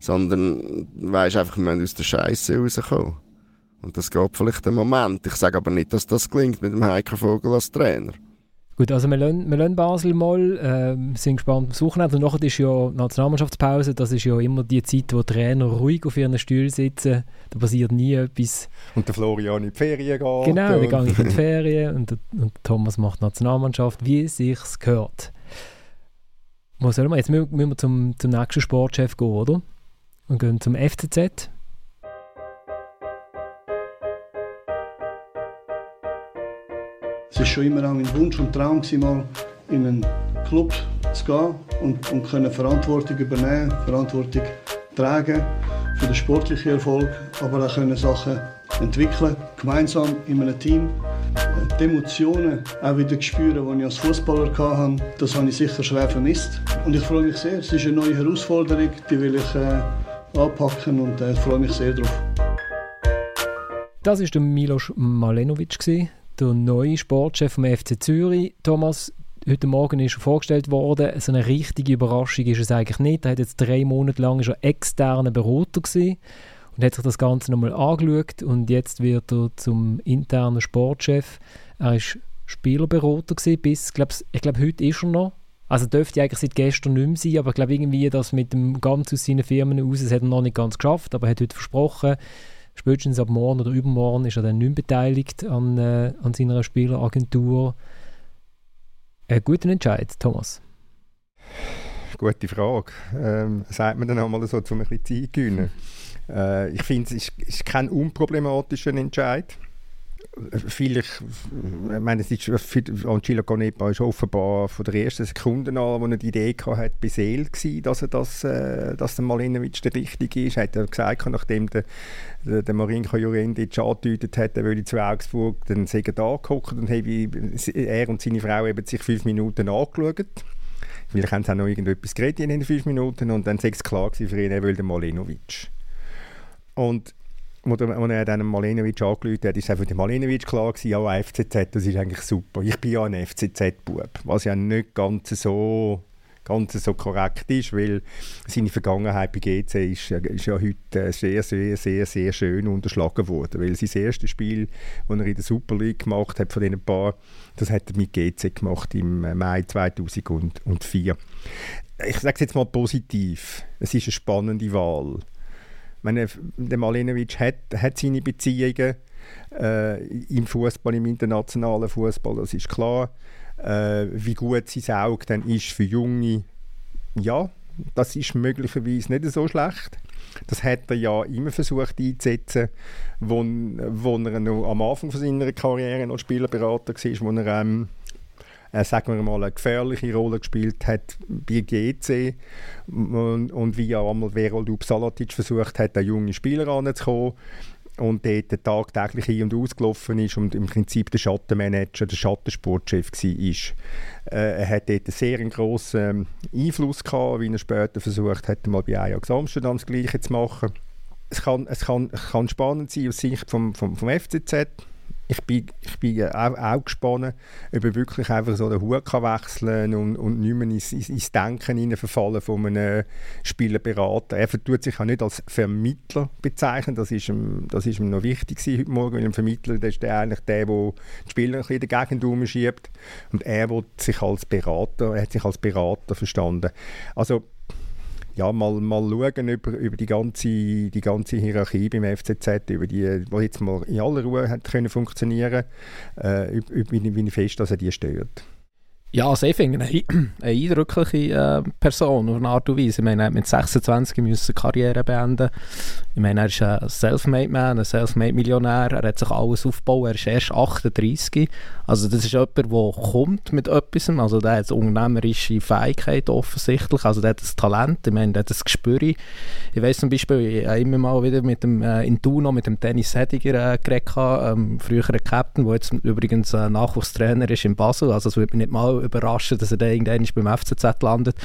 Sondern weißt einfach, wir müssen aus der Scheiße rauskommen. Und das geht vielleicht einen Moment. Ich sage aber nicht, dass das gelingt mit dem Heiko Vogel als Trainer. Gut, also wir lassen, wir lassen Basel mal, äh, sind gespannt aufs Wochenende. Und nachher ist ja Nationalmannschaftspause, das ist ja immer die Zeit, wo Trainer ruhig auf ihren Stühlen sitzen. Da passiert nie etwas. Und der Florian in die Ferien geht. Genau, dann gehe ich in die Ferien und, und Thomas macht Nationalmannschaft, wie es sich gehört. Wo sollen wir? Jetzt müssen wir zum, zum nächsten Sportchef gehen, oder? Und gehen zum FCZ. Es war schon immer auch mein Wunsch und Traum, mal in einen Club zu gehen und, und können Verantwortung übernehmen, Verantwortung tragen für den sportlichen Erfolg, aber auch können Sachen entwickeln, gemeinsam in einem Team. Die Emotionen auch wieder spüren, die ich als Fußballer hatte, das habe ich sicher schwer vermisst. Und ich freue mich sehr. Es ist eine neue Herausforderung, die will ich äh, anpacken und äh, freue mich sehr darauf. Das war Milos Malenovic, der neue Sportchef vom FC Zürich. Thomas, heute Morgen ist er vorgestellt worden. So eine richtige Überraschung ist es eigentlich nicht. Er hat jetzt drei Monate lang schon externer Berater gewesen und hat sich das Ganze nochmal angeschaut und jetzt wird er zum internen Sportchef. Er ist Spielerberater gewesen, bis, glaub, ich glaube, heute ist er noch. Also dürfte eigentlich seit gestern nicht mehr sein, aber ich glaube irgendwie, dass mit dem ganz aus seinen Firmen aus, das hat er noch nicht ganz geschafft, aber er hat heute versprochen, spätestens ab morgen oder übermorgen ist er dann nicht mehr beteiligt an, äh, an seiner Spieleragentur. Ein guter Entscheid, Thomas. Gute Frage. Ähm, sagt man dann einmal so, um ein bisschen Zeit gewinnen? Äh, ich finde, es ist, ist kein unproblematischer Entscheid vielleicht, ich meine, es ist Angelo Canepa ist offenbar von der ersten Sekunde an, wo er die Idee hatte, beseelt gewesen, dass er das, äh, dass der Malinovic der Richtige ist. Hat er gesagt, nachdem der, der, der Marinko Jurendic angedeutet hat, er würde zu Augsburg, dann sei er da geguckt und habe er und seine Frau eben sich fünf Minuten angeschaut. Vielleicht haben sie auch noch irgendetwas geredet in den fünf Minuten und dann sei es klar für ihn, er will den Malinovic. Und als er dann Malenovic angerufen hat, ist auch für Malenovic klar gewesen, ja, FCZ, das ist eigentlich super. Ich bin ja ein FCZ-Bub, was ja nicht ganz so, ganz so korrekt ist, weil seine Vergangenheit bei GC ist, ist ja heute sehr, sehr, sehr, sehr schön unterschlagen worden, weil sein erstes Spiel, das er in der Super League gemacht hat, von diesen paar, das hat er mit GC gemacht im Mai 2004. Ich sage es jetzt mal positiv, es ist eine spannende Wahl meine, der Malinovic hat, hat seine Beziehungen äh, im Fußball, im internationalen Fußball, das ist klar. Äh, wie gut sein Auge dann ist für Junge, ja, das ist möglicherweise nicht so schlecht. Das hat er ja immer versucht einzusetzen, wo, wo er noch am Anfang von seiner Karriere noch Spielerberater war, wo er ähm, äh, sagen wir mal, eine gefährliche Rolle gespielt hat bei GC und, und wie ja einmal Verold Upsalatic versucht hat, einen jungen Spieler anzukommen und dort tagtäglich ein- und ausgelaufen ist und im Prinzip der Schattenmanager, der Schattensportchef war. Äh, er hat dort einen sehr grossen Einfluss gehabt, wie er später versucht hat, mal bei Ajax Amsterdam das Gleiche zu machen. Es kann, es kann, kann spannend sein aus Sicht vom, vom, vom FCZ ich bin, ich bin auch, auch gespannt, ob er wirklich einfach so den Hut kann wechseln und, und nicht mehr ins, ins Denken verfallen von einem Spielerberater. Er tut sich auch nicht als Vermittler bezeichnen, das ist ihm, das ist ihm noch wichtig heute Morgen, weil ein Vermittler das ist der eigentlich der, der die Spieler ein bisschen dagegen umschiebt und er sich als Berater, er hat sich als Berater verstanden. Also ja, mal, mal schauen über, über die, ganze, die ganze Hierarchie beim FCZ, über die, die jetzt mal in aller Ruhe hat können funktionieren, äh, wie, wie fest dass er die stört. Ja, also ich finde eine, eine eindrückliche äh, Person auf eine Art und Weise. Ich meine, er hat mit 26 müssen Karriere beenden. Ich meine, er ist ein Selfmade Man, ein Selfmade Millionär. Er hat sich alles aufgebaut. Er ist erst 38. Also das ist jemand, der kommt mit etwas. Also der hat unternehmerische Fähigkeit offensichtlich. Also der hat das Talent. Ich meine, der hat das Gespür. Ich weiß zum Beispiel, ich habe immer mal wieder mit dem äh, in Tuno mit dem Dennis Hediger äh, geredet, ähm, früherer Captain, der jetzt übrigens äh, Nachwuchstrainer ist in Basel. Also es würde mich nicht mal überraschen, dass er dann irgendwann beim FCZ landet.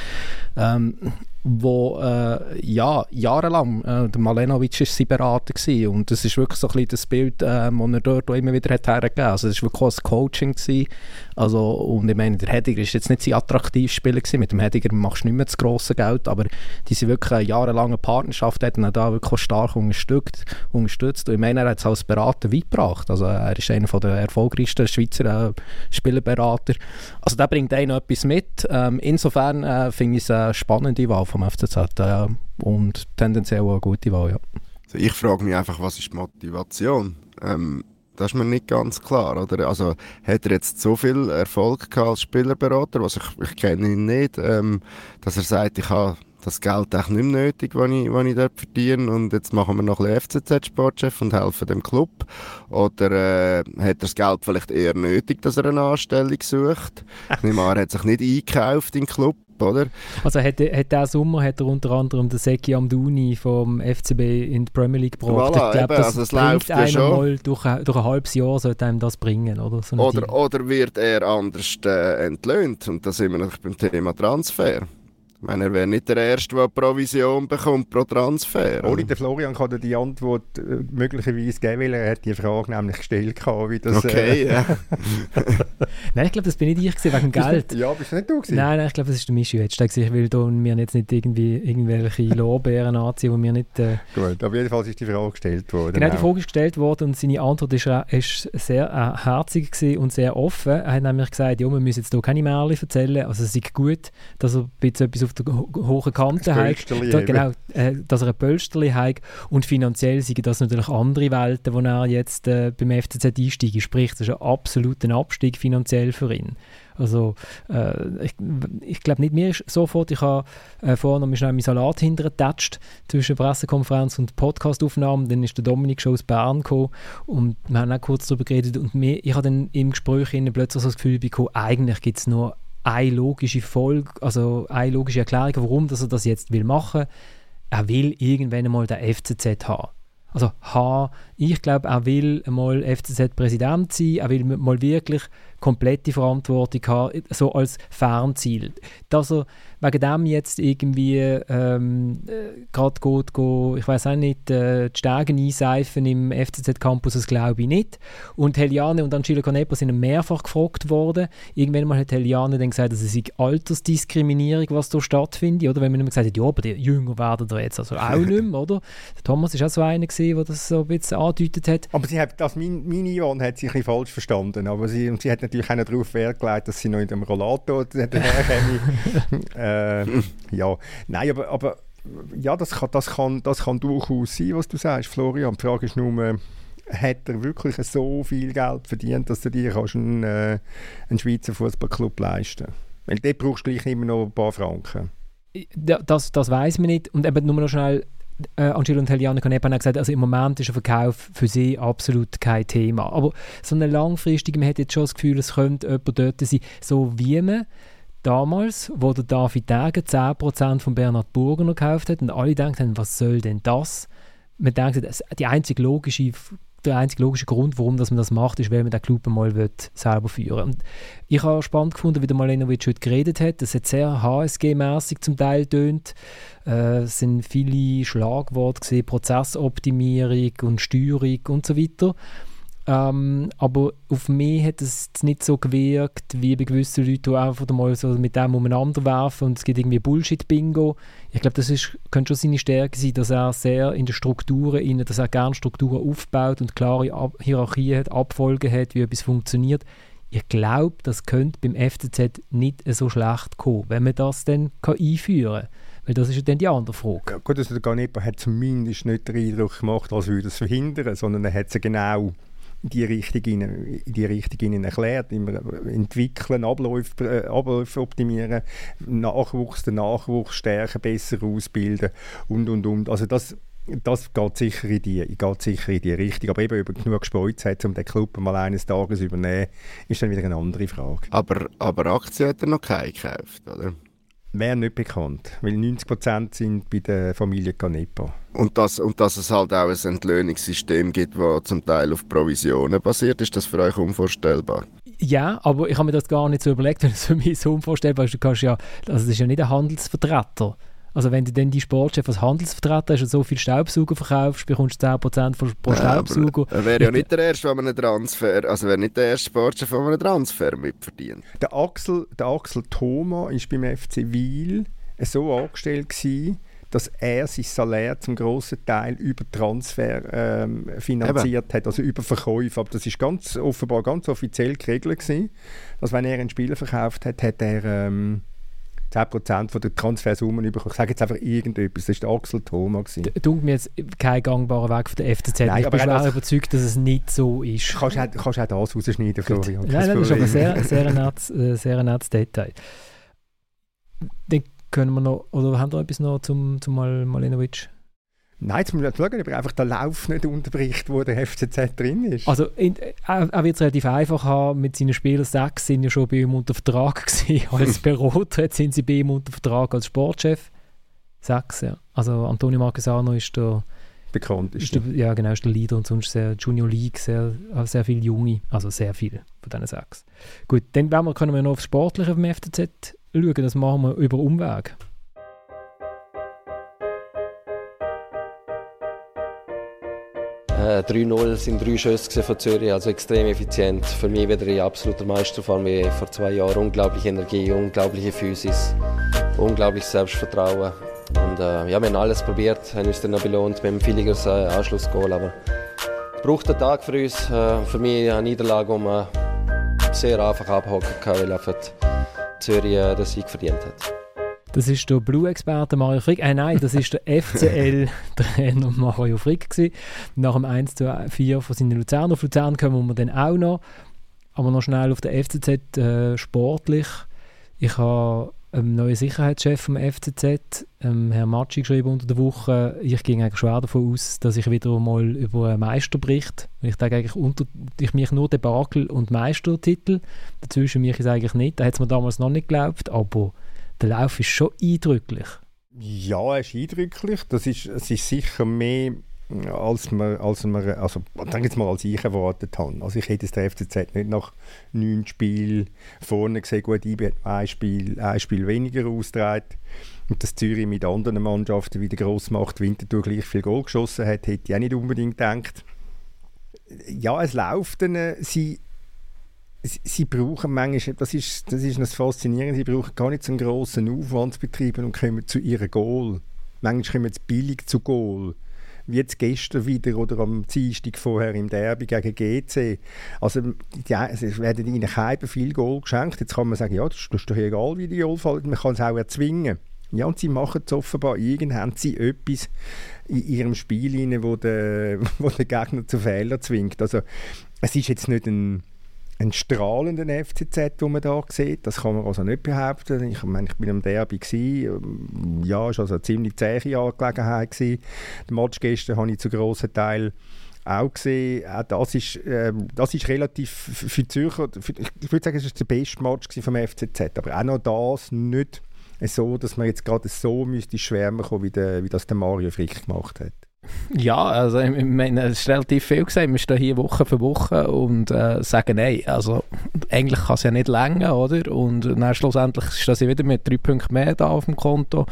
Ähm, wo äh, ja, jahrelang, äh, der Malenovic war sein Berater gewesen, und das ist wirklich so ein bisschen das Bild, äh, das er dort immer wieder hat hergegeben. Also das war wirklich ein Coaching gewesen. Also, und ich meine, der Hediger war jetzt nicht sein attraktives Spieler gewesen. Mit dem Hediger machst du nicht mehr das grosse Geld, aber diese wirklich eine jahrelange Partnerschaft hat ihn da wirklich stark unterstützt, unterstützt. Und ich meine, er hat es als Berater weit gebracht. Also er ist einer der erfolgreichsten Schweizer äh, Spielerberater. Also der bringt einen etwas mit. Ähm, insofern äh, finde ich es eine spannende Wahl vom FCZ äh, und tendenziell auch eine gute Wahl, ja. Also ich frage mich einfach, was ist die Motivation? Ähm, das ist mir nicht ganz klar, oder? Also hat er jetzt so viel Erfolg gehabt als Spielerberater, was ich, ich kenne ihn nicht, ähm, dass er sagt, ich habe das Geld eigentlich nicht mehr nötig, was ich, was ich dort verdiene und jetzt machen wir noch ein bisschen FCZ-Sportchef und helfen dem Club? Oder äh, hat er das Geld vielleicht eher nötig, dass er eine Anstellung sucht? Ich nehme an, er hat sich nicht eingekauft in den Club, oder? Also hat, hat der Sommer hat er unter anderem den Seki Amdouni vom FCB in die Premier League gebracht. Voilà, ich glaube, das, also bringt läuft ja schon. mal durch, durch ein halbes Jahr sollte einem das bringen, oder? So Oder, oder wird er anders äh, entlöhnt? Und da sind wir natürlich beim Thema Transfer. Ich meine, er wäre nicht der Erste, der Provision bekommt pro Transfer. Oli, der Florian kann dir die Antwort äh, möglicherweise geben, weil er hat die Frage nämlich gestellt wie das... Okay, äh, ja. Nein, ich glaube, das bin nicht ich gewesen, wegen dem Geld. ja, bist du nicht du gewesen? Nein, nein, ich glaube, das ist der Mischu. Jetzt gesagt, ich will da mir jetzt nicht irgendwie irgendwelche Lorbeeren anziehen, die mir nicht... Äh, Gut, auf jeden Fall ist die Frage gestellt worden. Genau, die. Frage ist gestellt worden und seine Antwort ist, äh, ist sehr äh, herzig gewesen und sehr offen. Er hat nämlich gesagt, ja, wir müssen jetzt hier keine Märchen erzählen. Also es ist gut, dass er ein bisschen etwas auf der ho- hohen Kante Das hat. Da, genau, äh, dass er ein Pölsterli hat. Und finanziell sind das natürlich andere Welten, wo er jetzt äh, beim FCZ einsteigt. Sprich, das ist ein absoluter Abstieg finanziell für ihn. Also äh, ich, ich glaube nicht, mir ist sofort, ich habe äh, vorher noch mal schnell meinen Salat hintergetatscht zwischen Pressekonferenz und Podcastaufnahmen, dann ist der Dominik schon aus Bern gekommen und wir haben auch kurz darüber geredet und mir, ich habe dann im Gespräch plötzlich so das Gefühl bekommen, eigentlich gibt es nur eine logische Folge, also eine logische Erklärung, warum dass er das jetzt will machen. Er will irgendwann einmal den FCZ haben. Also haben, ich glaube, er will einmal FCZ-Präsident sein, er will mal wirklich komplette Verantwortung haben, so als Fernziel. Dass er wegen dem jetzt irgendwie ähm, äh, gerade geht, go, ich weiß auch nicht, äh, die Stegen einseifen im FCZ-Campus, das glaube ich nicht. Und Heliane und Angelo Canepa sind mehrfach gefragt worden. Irgendwann mal hat Heliane dann gesagt, dass es sei Altersdiskriminierung, was da stattfindet, oder? Wenn man immer gesagt hat, ja, aber die Jünger werden da jetzt also auch nicht mehr, oder? Der Thomas ist auch so einer gewesen, der das so ein bisschen angedeutet hat. Aber sie hat, das, mein, meine Yvonne hat sie ein bisschen falsch verstanden. Aber sie, und sie hat natürlich auch darauf Wert gelegt, dass sie noch in dem Rollator daherkäme. äh, ja, nein, aber, aber ja, das kann, das, kann, das kann durchaus sein, was du sagst, Florian. Die Frage ist nur, hat er wirklich so viel Geld verdient, dass du dir kannst einen, äh, einen Schweizer Fußballclub leisten Weil dort brauchst du gleich immer noch ein paar Franken. Das, das weiß man nicht. Und eben nur noch schnell, äh, Angelo und Heliane Canepa haben gesagt, also im Moment ist ein Verkauf für sie absolut kein Thema. Aber so eine langfristige, man hat jetzt schon das Gefühl, es könnte jemand dort sein, so wie man damals, wo der David Degen 10% von Bernhard Burger noch gekauft hat und alle denken, was soll denn das? Man denkt, die einzige logische der einzige logische Grund, warum dass man das macht, ist, weil man den Club mal will, selber führen Und ich habe spannend gefunden, wie der Malenovic heute geredet hat. Das hat sehr HSG-mäßig zum Teil tönt. Äh, es sind viele Schlagworte gesehen, Prozessoptimierung und Steuerung und so weiter. Ähm, aber auf mich hat es nicht so gewirkt, wie bei gewissen Leuten, die einfach mal so mit dem umeinander werfen und es gibt irgendwie Bullshit-Bingo. Ich glaube, das ist, könnte schon seine Stärke sein, dass er sehr in den Strukturen, dass er gerne Strukturen aufbaut und klare Ab Hierarchien hat, Abfolgen hat, wie etwas funktioniert. Ich glaube, das könnte beim FCZ nicht so schlecht kommen, wenn man das dann einführen kann. Weil das ist ja dann die andere Frage. Ja, gut, also der Ganepa hat zumindest nicht den Eindruck gemacht, als würde es verhindern, sondern er hat sie genau die Richtung, in die Richtung erklärt. Immer entwickeln, Abläufe, äh, Abläufe optimieren, Nachwuchs, den Nachwuchs stärken, besser ausbilden und, und, und. Also das, das geht sicher, in die, geht sicher in die Richtung. Aber eben, ob er genug Gespräch hat, um den Club mal eines Tages zu übernehmen, ist dann wieder eine andere Frage. Aber, aber Aktien hat er noch keine gekauft, oder? Wäre nicht bekannt, weil 90% sind bei der Familie Canepa. Und dass, und dass es halt auch ein Entlöhnungssystem gibt, das zum Teil auf Provisionen basiert, ist das für euch unvorstellbar? Ja, aber ich habe mir das gar nicht so überlegt, wenn es für mich so unvorstellbar ist. Du kannst ja, also das ist ja nicht ein Handelsvertreter. Also wenn du dann die Sportchef als Handelsvertreter hast und so viel Staubsauger verkaufst, bekommst du 10% von, pro Staubsauger. er wäre ja nicht der Erste, der einen Transfer, also wäre nicht der erste Sportchef, der einen Transfer mitverdient. Der Axel, der Axel Thoma war beim FC Wiel so angestellt gewesen, dass er sein Salär zum grossen Teil über Transfer ähm, finanziert Eben. hat, also über Verkäufe. Aber das ist ganz offenbar ganz offiziell geregelt gewesen, dass wenn er einen Spieler verkauft hat, hat er ähm, 10% von der Transfersummen bekommen. Ich sage jetzt einfach irgendetwas. Das war der Axel Thoma. Tut mir jetzt kein gangbarer Weg von der FCZ. Nein, ich bin schwer überzeugt, dass es nicht so ist. Kannst du auch, auch das rausschneiden, Florian. Nein, nein, das ist aber sehr, sehr, ein nettes, äh, sehr ein nettes Detail. Dann können wir noch, oder haben wir etwas noch zum, zum Mal Malinovic? Nein, jetzt muss man schauen, ob er einfach den Lauf nicht unterbricht, wo der FCZ drin ist. Also in, er, er wird es relativ einfach haben, mit seinen Spielern sechs sind ja schon bei ihm unter Vertrag gewesen. Als Berater jetzt sind sie bei ihm unter Vertrag als Sportchef. Sechs, ja. Also Antonio Marquesano ist der bekannt ist. ist der, ja, genau, ist der Leader und sonst sehr Junior League, sehr, sehr viele Junge, also sehr viele von diesen sechs. Gut, dann wir, können wir noch aufs Sportliche vom FCZ schauen, das machen wir über Umweg. 3-0 äh, sind drei Schüsse von Zürich, also extrem effizient. Für mich wieder ein absoluter Meisterform wie vor zwei Jahren. Unglaubliche Energie, unglaubliche Physis, unglaubliches Selbstvertrauen. Und äh, ja, wir haben alles probiert, haben uns dann noch belohnt mit dem Villigers äh, Anschlussgoal. Aber es braucht einen Tag für uns. Äh, für mich eine Niederlage, die man sehr einfach abhocken kann, weil einfach Zürich äh, den Sieg verdient hat. Das ist der Blue-Experte Mario Frick. Äh, nein, das ist der FCL-Trainer Mario Frick. Gewesen. Nach dem 1 zu 4 von seinen Luzern. Auf Luzern kommen wir dann auch noch. Aber noch schnell auf der FCZ äh, sportlich. Ich habe einen neuen Sicherheitschef vom FCZ, ähm, Herr Matschi, geschrieben unter der Woche. Ich ging eigentlich schwer davon aus, dass ich wieder mal über einen Meisterbericht, ich denke eigentlich unter, ich mich nur Debakel und Meistertitel, dazwischen mich ist eigentlich nicht, da hat es mir damals noch nicht geglaubt, aber der Lauf ist schon eindrücklich. Ja, er ist eindrücklich. Das ist, es ist sicher mehr, als man, als man also jetzt mal, als ich erwartet habe. Also ich hätte der FCZ nicht nach neun Spielen vorne gesehen, gut, IB hat ein Spiel, ein Spiel weniger ausgetragen. Und dass Zürich mit anderen Mannschaften wie der Grossmacht Winterthur gleich viel Goal geschossen hat, hätte ich auch nicht unbedingt gedacht. Ja, es läuft dann. Sie sie brauchen manchmal, das ist, das ist das Faszinierende, sie brauchen gar nicht so einen grossen Aufwand zu betreiben und kommen zu ihrem Goal. Manchmal kommen sie billig zu Goal. Wie jetzt gestern wieder oder am Dienstag vorher im Derby gegen GC. Also, ja, es werden ihnen keine viel Goal geschenkt. Jetzt kann man sagen, ja, das ist doch egal, wie die Goal fallen. Man kann es auch erzwingen. Ja, und sie machen es offenbar. Irgendwann haben sie etwas in ihrem Spiel rein, wo der, wo der Gegner zu Fehlern zwingt. Also, es ist jetzt nicht ein einen strahlenden FCZ, den man hier sieht. Das kann man also nicht behaupten. Ich, meine, ich bin am Derby. Gewesen. Ja, es war also eine ziemlich zähe Angelegenheit. Gewesen. Den Match gestern habe ich zu grossen Teil auch gesehen. Auch das ist, ähm, das ist relativ für Zürcher, für, ich würde sagen, es war der beste Match vom FCZ. Aber auch noch das nicht so, dass man jetzt gerade so müsste schwärmen kommen, wie, der, wie das der Mario Frick gemacht hat. Ja, also ich meine, es ist relativ viel gesagt. Wir stehen hier Woche für Woche und äh, sagen, nein, also eigentlich kann es ja nicht länger, oder? Und dann schlussendlich steht sie wieder mit drei Punkten mehr da auf dem Konto.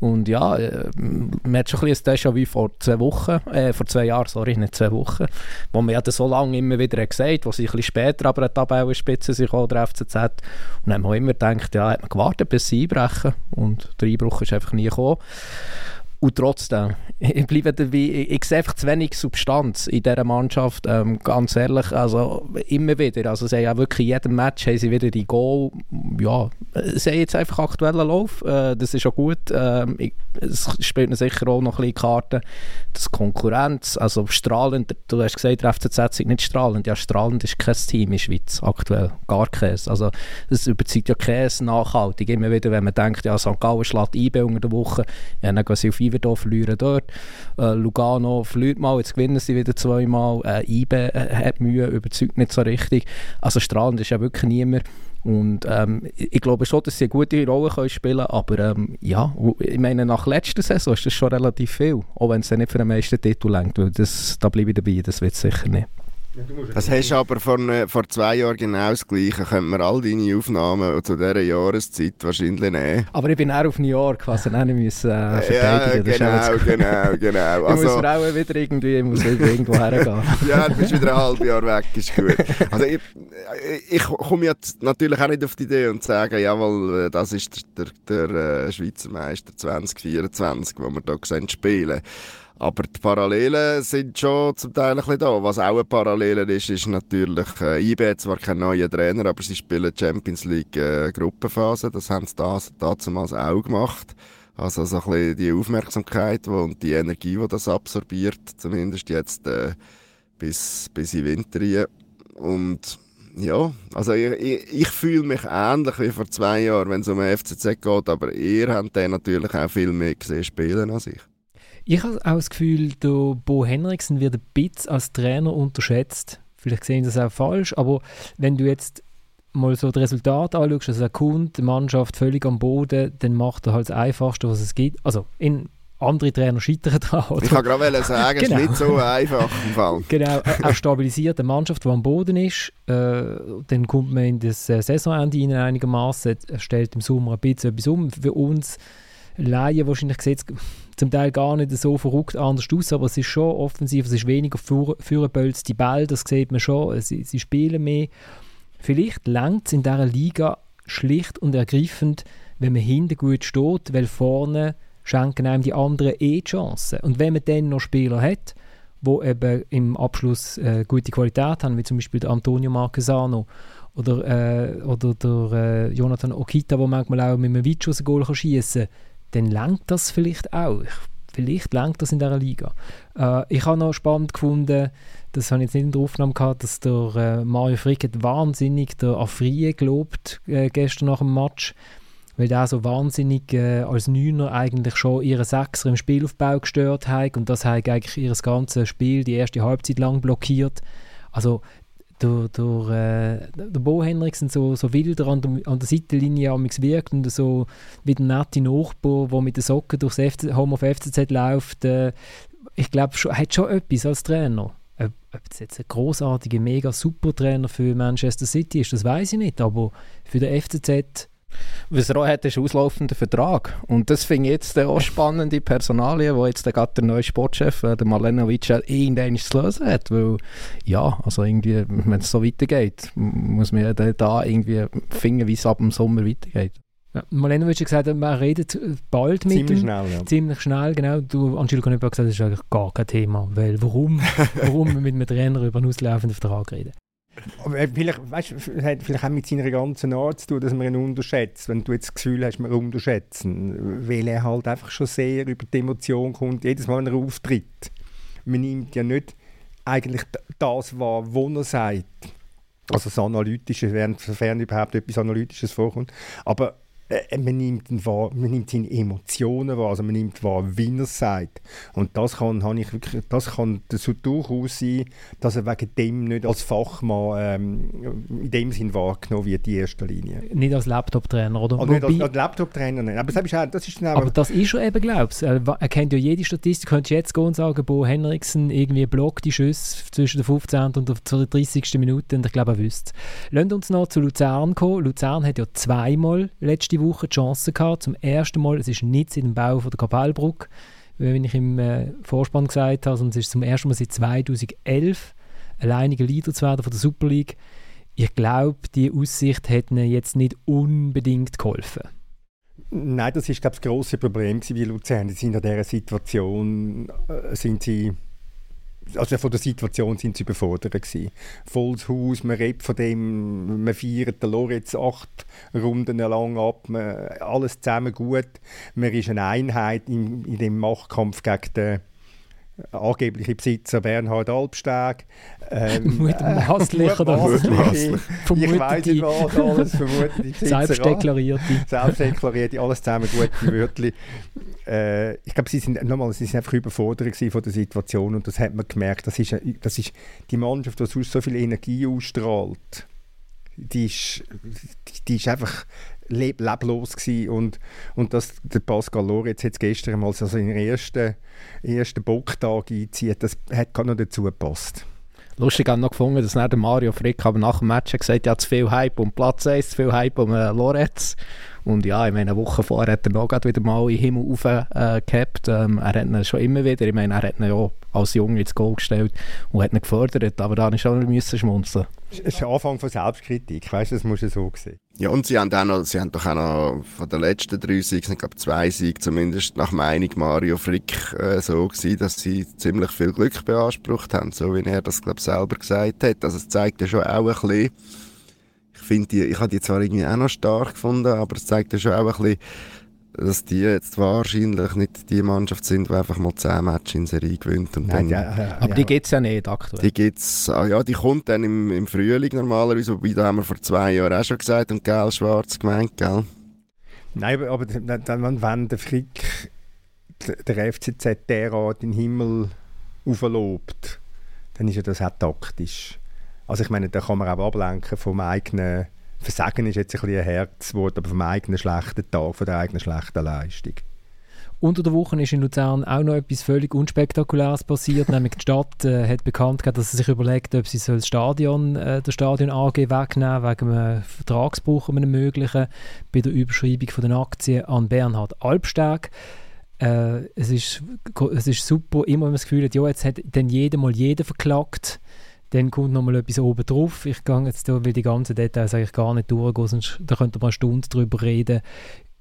Und ja, äh, man hat schon ein bisschen ein Déjà-vu vor zwei Wochen, äh, vor zwei Jahren, sorry, nicht zwei Wochen, wo man ja so lange immer wieder gesagt wo sie ein bisschen später aber eine Tabellenspitze sich auch der FCZ. Und dann haben wir immer gedacht, ja, hat man gewartet, bis sie einbrechen. Und der Einbruch ist einfach nie gekommen. Und trotzdem, ich bleibe dabei, ich, sehe einfach zu wenig Substanz in dieser Mannschaft, ähm, ganz ehrlich, also immer wieder, also sie haben ja wirklich in jedem Match haben sie wieder die Goal, ja, sie haben jetzt einfach aktuellen Lauf, äh, das ist auch gut, ähm, ich, es spielt mir sicher auch noch ein bisschen Karten, das Konkurrenz, also strahlend, du hast gesagt, der FCZ ist nicht strahlend, ja strahlend ist kein Team in Schweiz aktuell, gar keins, also das überzeugt ja keins nachhaltig, immer wieder, wenn man denkt, ja St. Gallen schlägt IB unter der Woche, ja, dann gehen sie auf Iverdon verlieren dort. Äh, Lugano verliert mal, jetzt gewinnen sie wieder zweimal. Äh, IBE äh, hat Mühe, überzeugt nicht so richtig. Also strahlend ist ja wirklich niemand. Und ähm, ich glaube schon, dass sie eine gute Rolle können spielen können, aber ähm, ja, ich meine, nach letzter Saison ist das schon relativ viel, auch wenn es nicht für den meisten Titel längt, da bleibe ich dabei, das wird sicher nicht. Das hast du aber vor, ne, vor zwei Jahren genau das Gleiche. Können wir all deine Aufnahmen zu dieser Jahreszeit wahrscheinlich nehmen. Aber ich bin auch auf New York, was ich nicht müssen, äh, verteidigen Ja, genau, genau, genau. Also, ich muss auch wieder irgendwie muss wieder irgendwo hergehen. ja, du bist wieder ein halbes Jahr weg, ist gut. Also ich, ich komme jetzt natürlich auch nicht auf die Idee und sage, jawohl, das ist der, der, der äh, Schweizer Meister 2024, wo wir hier sehen, spielen. Aber die Parallelen sind schon zum Teil ein bisschen da. Was auch eine Parallele ist, ist natürlich, äh, IB zwar kein neuer Trainer, aber sie spielen Champions League äh, Gruppenphase. Das haben sie das, damals auch gemacht. Also so ein bisschen die Aufmerksamkeit und die Energie, die das absorbiert, zumindest jetzt äh, bis, bis in Winter rein. Und ja, also ich, ich, ich fühle mich ähnlich wie vor zwei Jahren, wenn es um den FCZ geht, aber ihr habt den natürlich auch viel mehr gesehen spielen als ich. Ich habe auch das Gefühl, der Bo Henriksen wird ein bisschen als Trainer unterschätzt. Vielleicht sehen Sie das auch falsch, aber wenn du jetzt mal so das Resultat anschaust, also er kommt, die Mannschaft völlig am Boden, dann macht er halt das Einfachste, was es gibt. Also in andere Trainer scheitern daran. Ich kann gerade sagen, genau. es ist nicht so einfach im Fall. Genau, er stabilisiert die Mannschaft, die am Boden ist. Äh, dann kommt man in das äh, Saisonende rein einigermaßen, stellt im Sommer ein bisschen etwas um. Für uns Laien wahrscheinlich sieht es zum Teil gar nicht so verrückt anders aus, aber es ist schon offensiv, es ist weniger Führerbölz, die Ball, das sieht man schon, sie, sie spielen mehr. Vielleicht langt es in dieser Liga schlicht und ergreifend, wenn man hinten gut steht, weil vorne schenken einem die anderen eh Chancen. Und wenn man dann noch Spieler hat, wo eben im Abschluss äh, gute Qualität haben, wie zum Beispiel der Antonio Marquesano oder, äh, oder der äh, Jonathan Okita, der manchmal auch mit einem Weitschuss ein Goal schießen kann, dann langt das vielleicht auch. Vielleicht langt das in dieser Liga. Äh, ich habe noch spannend gefunden, das habe ich jetzt nicht in der Aufnahme gehabt, dass der äh, Mario Frick hat wahnsinnig der Afrie gelobt äh, gestern nach dem Match, weil der so wahnsinnig äh, als Neuner eigentlich schon ihre Sechser im Spielaufbau gestört hat und das hat eigentlich ihr ganzes Spiel die erste Halbzeit lang blockiert. Also der, der, äh, der Bo Henriksen so, so wilder an der, an der Seitenlinie wirkt und so wie der nette Nachbar, der mit den Socken durchs FC, Home of FCZ läuft, äh, ich glaube, er hat schon etwas als Trainer. Ob, ob das jetzt ein großartiger, mega super Trainer für Manchester City ist, das weiß ich nicht, aber für den FCZ was er auch hat, ist ein auslaufender Vertrag. Und das finde ich jetzt auch spannende Personalien, wo jetzt gerade der neue Sportchef, äh, der Malenovic, irgendwann zu lösen hat. Weil, ja, also irgendwie, wenn es so weitergeht, muss man ja da irgendwie finden, wie es ab dem Sommer weitergeht. Ja, Malenovic hat gesagt, man redet bald mit Ziemlich ihm. schnell, ja. Ziemlich schnell, genau. Du, Angelo Canepa hat gesagt, das ist eigentlich gar kein Thema. Weil warum, warum mit einem Trainer über einen auslaufenden Vertrag reden? Aber vielleicht, weißt, hat vielleicht auch mit seiner ganzen Art zu tun, dass man ihn unterschätzt. Wenn du jetzt das Gefühl hast, wir unterschätzen, weil er halt einfach schon sehr über die Emotion kommt, jedes Mal, wenn er auftritt. Man nimmt ja nicht eigentlich das wahr, was er sagt. Also das Analytische, sofern überhaupt etwas Analytisches vorkommt. Aber äh, man, nimmt wahr, man nimmt seine Emotionen wahr, also man nimmt wahr, wie er es sagt. Und das kann, ich wirklich, das kann so durchaus sein, dass er wegen dem nicht als Fachmann ähm, in dem Sinn wahrgenommen wird, in erster Linie. Nicht als Laptop-Trainer, oder? Oder nicht als, als Laptop-Trainer, nein. Aber das ist, auch, das ist aber das ist schon eben, glaubst er, er kennt ja jede Statistik, könntest du jetzt gehen und sagen, Bo Henriksen irgendwie blockt die Schüsse zwischen der 15. und der 30. Minute und ich glaube, er wüsste Lassen uns noch zu Luzern kommen. Luzern hat ja zweimal letzte letzte Woche die Chance gehabt, zum ersten Mal, es ist nicht seit dem Bau von der Kapellbrücke, wie ich im äh, Vorspann gesagt habe, sondern es ist zum ersten Mal seit 2011 alleiniger Leader zu werden von der Super League. Ich glaube, die Aussicht hätte ihnen jetzt nicht unbedingt geholfen. Nein, das ist glaube ich, das grosse Problem wie Luzern. Sie sind in dieser Situation, äh, sind sie also von der Situation sind sie überfordert gewesen. Volles Haus, man redet von dem, man feiert den Lorenz acht Runden lang ab, man, alles zusammen gut. Man ist eine Einheit in, in dem Machtkampf gegen den angebliche Besitzer Bernhard Albsteg. Ähm, Mutmaßlich oder mutmaßlich. Ich weiß nicht was, alles vermutete Besitzer. Selbstdeklarierte. Selbstdeklarierte, alles zusammen gute Wörter. Äh, ich glaube, sie sind, nochmal, sie sind einfach überfordert von der Situation und das hat man gemerkt. Das ist, das ist die Mannschaft, die sonst so viel Energie ausstrahlt. Die ist, die ist einfach leb leblos gewesen. und und dass der Pascal Lorenz jetzt gestern mal so seinen ersten, ersten Bocktag einzieht, das hat gar noch dazu gepasst. Lustig habe noch gefunden, dass der Mario Frick aber nach dem Match gesagt hat, ja, zu viel Hype um Platz 1, zu viel Hype um äh, Lorenz. Und ja, ich meine, eine Woche vorher hat er noch wieder mal in den Himmel aufgehabt. Äh, ähm, er hat ihn schon immer wieder, ich meine, er hat ihn ja als Junge ins Goal gestellt und hat ihn gefördert, aber da musste ich schon schmunzeln. Es ist der Anfang von Selbstkritik, weißt du, das muss du so sehen. Ja, und sie haben, auch noch, sie haben doch auch noch von den letzten drei Siegen, ich glaube zwei Siege zumindest nach Meinung Mario Frick äh, so gewesen, dass sie ziemlich viel Glück beansprucht haben, so wie er das glaube selber gesagt hat. Also es zeigt ja schon auch ein bisschen, finde die, ich habe die zwar irgendwie auch noch stark gefunden, aber es zeigt ja schon auch ein bisschen, dass die jetzt wahrscheinlich nicht die Mannschaft sind, die einfach mal 10 Matches in Serie gewinnt. Und Nein, dann, ja, ja, aber die gibt es ja nicht aktuell. Die gibt's, ah, ja, die kommt dann im, im Frühling normalerweise, wobei da haben wir vor zwei Jahren auch schon gesagt und gel schwarz gemeint, gell? Nein, aber, aber dann, wenn der Frick der FCZ derart in den Himmel auflobt, dann ist ja das auch taktisch. Also ich meine, da kann man auch ablenken vom eigenen Versagen ist jetzt ein bisschen ein Herzwort, aber vom eigenen schlechten Tag, von der eigenen schlechten Leistung. Unter der Woche ist in Luzern auch noch etwas völlig Unspektakuläres passiert, nämlich die Stadt äh, hat bekannt gegeben, dass sie sich überlegt, ob sie das Stadion, äh, der Stadion AG wegnehmen wegen einem Vertragsbruch, einem möglichen, bei der Überschreibung von den Aktien an Bernhard Albsteg. Äh, es, ist, es ist super, immer wenn man das Gefühl hat, ja, jetzt hat dann jeder mal jeden verklagt dann kommt noch mal etwas oben drauf. Ich gehe jetzt da, weil die ganzen Details eigentlich gar nicht durchgehen, sonst da könnte man eine Stunde darüber reden.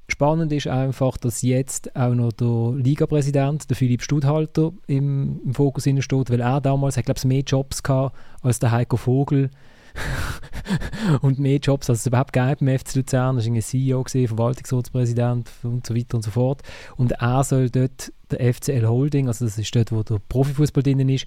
Spannend ist einfach, dass jetzt auch noch der Ligapräsident, der Philipp Studhalter, im, im Fokus steht, weil er damals, hat, glaube ich, mehr Jobs gehabt als der Heiko Vogel. und mehr Jobs, als es überhaupt gab im FC Luzern. Er war ein CEO, gewesen, Verwaltungsratspräsident und so weiter und so fort. Und er soll dort der FCL Holding, also das ist dort, wo der Profifußball drin ist,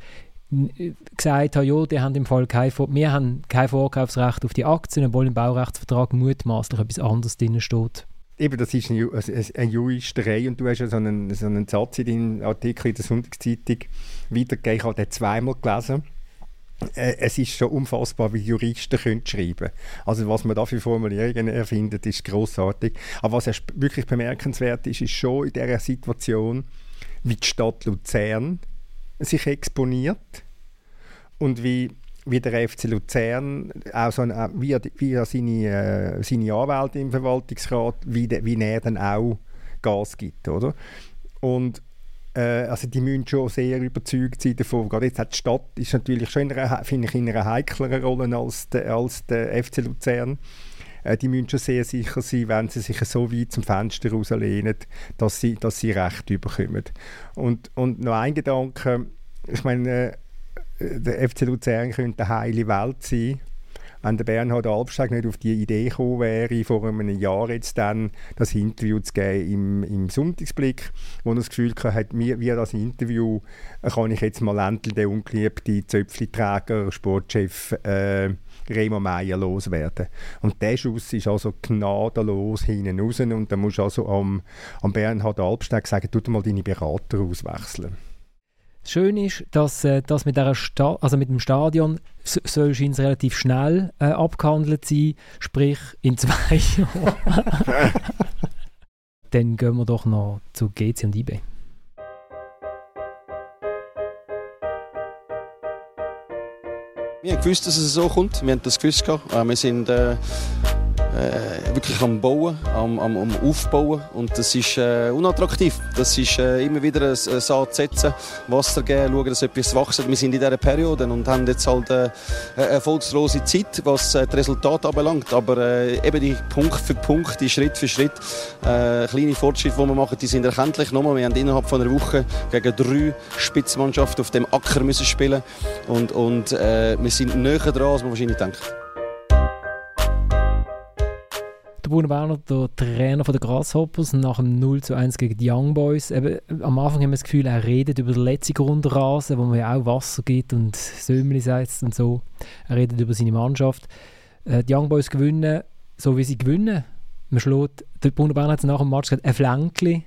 gesagt habe, ja, die haben im Fall kein, wir haben kein Vorkaufsrecht auf die Aktien, obwohl im Baurechtsvertrag mutmaßlich etwas anderes drin steht. Eben, das ist eine Juristerei und du hast ja so einen, so einen Satz in deinem Artikel in der Sonntagszeitung weitergegeben, ich habe den zweimal gelesen. Äh, es ist schon unfassbar, wie Juristen können schreiben Also was man da für Formulierungen erfindet, ist großartig. Aber was wirklich bemerkenswert ist, ist schon in dieser Situation, wie die Stadt Luzern sich exponiert und wie, wie der FC Luzern, auch so ein, wie, wie seine, äh, seine Anwälte im Verwaltungsrat, wie, de, wie er dann auch Gas gibt. Oder? Und äh, also die müssen schon sehr überzeugt sein davon. Gerade jetzt hat die Stadt ist natürlich schon in einer, ich, in einer heikleren Rolle als der, als der FC Luzern. Äh, die müssen schon sehr sicher sein, wenn sie sich so weit zum Fenster rauslehnen, dass sie, dass sie Recht bekommen. Und, und noch ein Gedanke, ich meine, äh, der FC Luzern könnte eine heile Welt sein, wenn der Bernhard Albstag nicht auf die Idee gekommen wäre, vor einem Jahr jetzt dann das Interview zu geben im, im Sonntagsblick, wo er das Gefühl hatte, wie das Interview kann ich jetzt mal endlich den ungeliebten Zöpfliträger, Sportchef äh, Remo Meier loswerden. Und der Schuss ist also gnadenlos hinten raus und da musst du also am, am Bernhard Albstag sagen, tu mal deine Berater auswechseln. Schön ist, dass äh, das mit, also mit dem Stadion soll relativ schnell äh, abgehandelt sein, sprich in zwei Jahren. Dann gehen wir doch noch zu GC und IB. Wir haben gewusst, dass es so kommt. Wir haben das gewusst. Äh, wir sind äh, äh, wirklich am Bauen, am, am, am, Aufbauen und das ist äh, unattraktiv. Das ist äh, immer wieder ein, ein Saat setzen, Wasser geben, schauen, dass etwas wächst. Wir sind in dieser Periode und haben jetzt halt äh, eine erfolgslose Zeit, was äh, das Resultat anbelangt. Aber äh, eben die Punkt für Punkt, die Schritt für Schritt, kleine Fortschritte, die wir machen, die sind erkenntlich. Nochmal, wir haben innerhalb von einer Woche gegen drei Spitzmannschaften auf dem Acker müssen spielen und, und wir sind näher dran, als man wahrscheinlich denkt. Bruno Werner, der Trainer der Grasshoppers, nach dem 0 zu 1 gegen die Young Boys. Eben, am Anfang haben wir das Gefühl, er redet über den letzten Grundrasen, wo man ja auch Wasser gibt und Sömmli setzt und so. Er redet über seine Mannschaft. Äh, die Young Boys gewinnen, so wie sie gewinnen. Man schlägt, der Bruno Werner hat nach dem Match gesagt, ein Flänkchen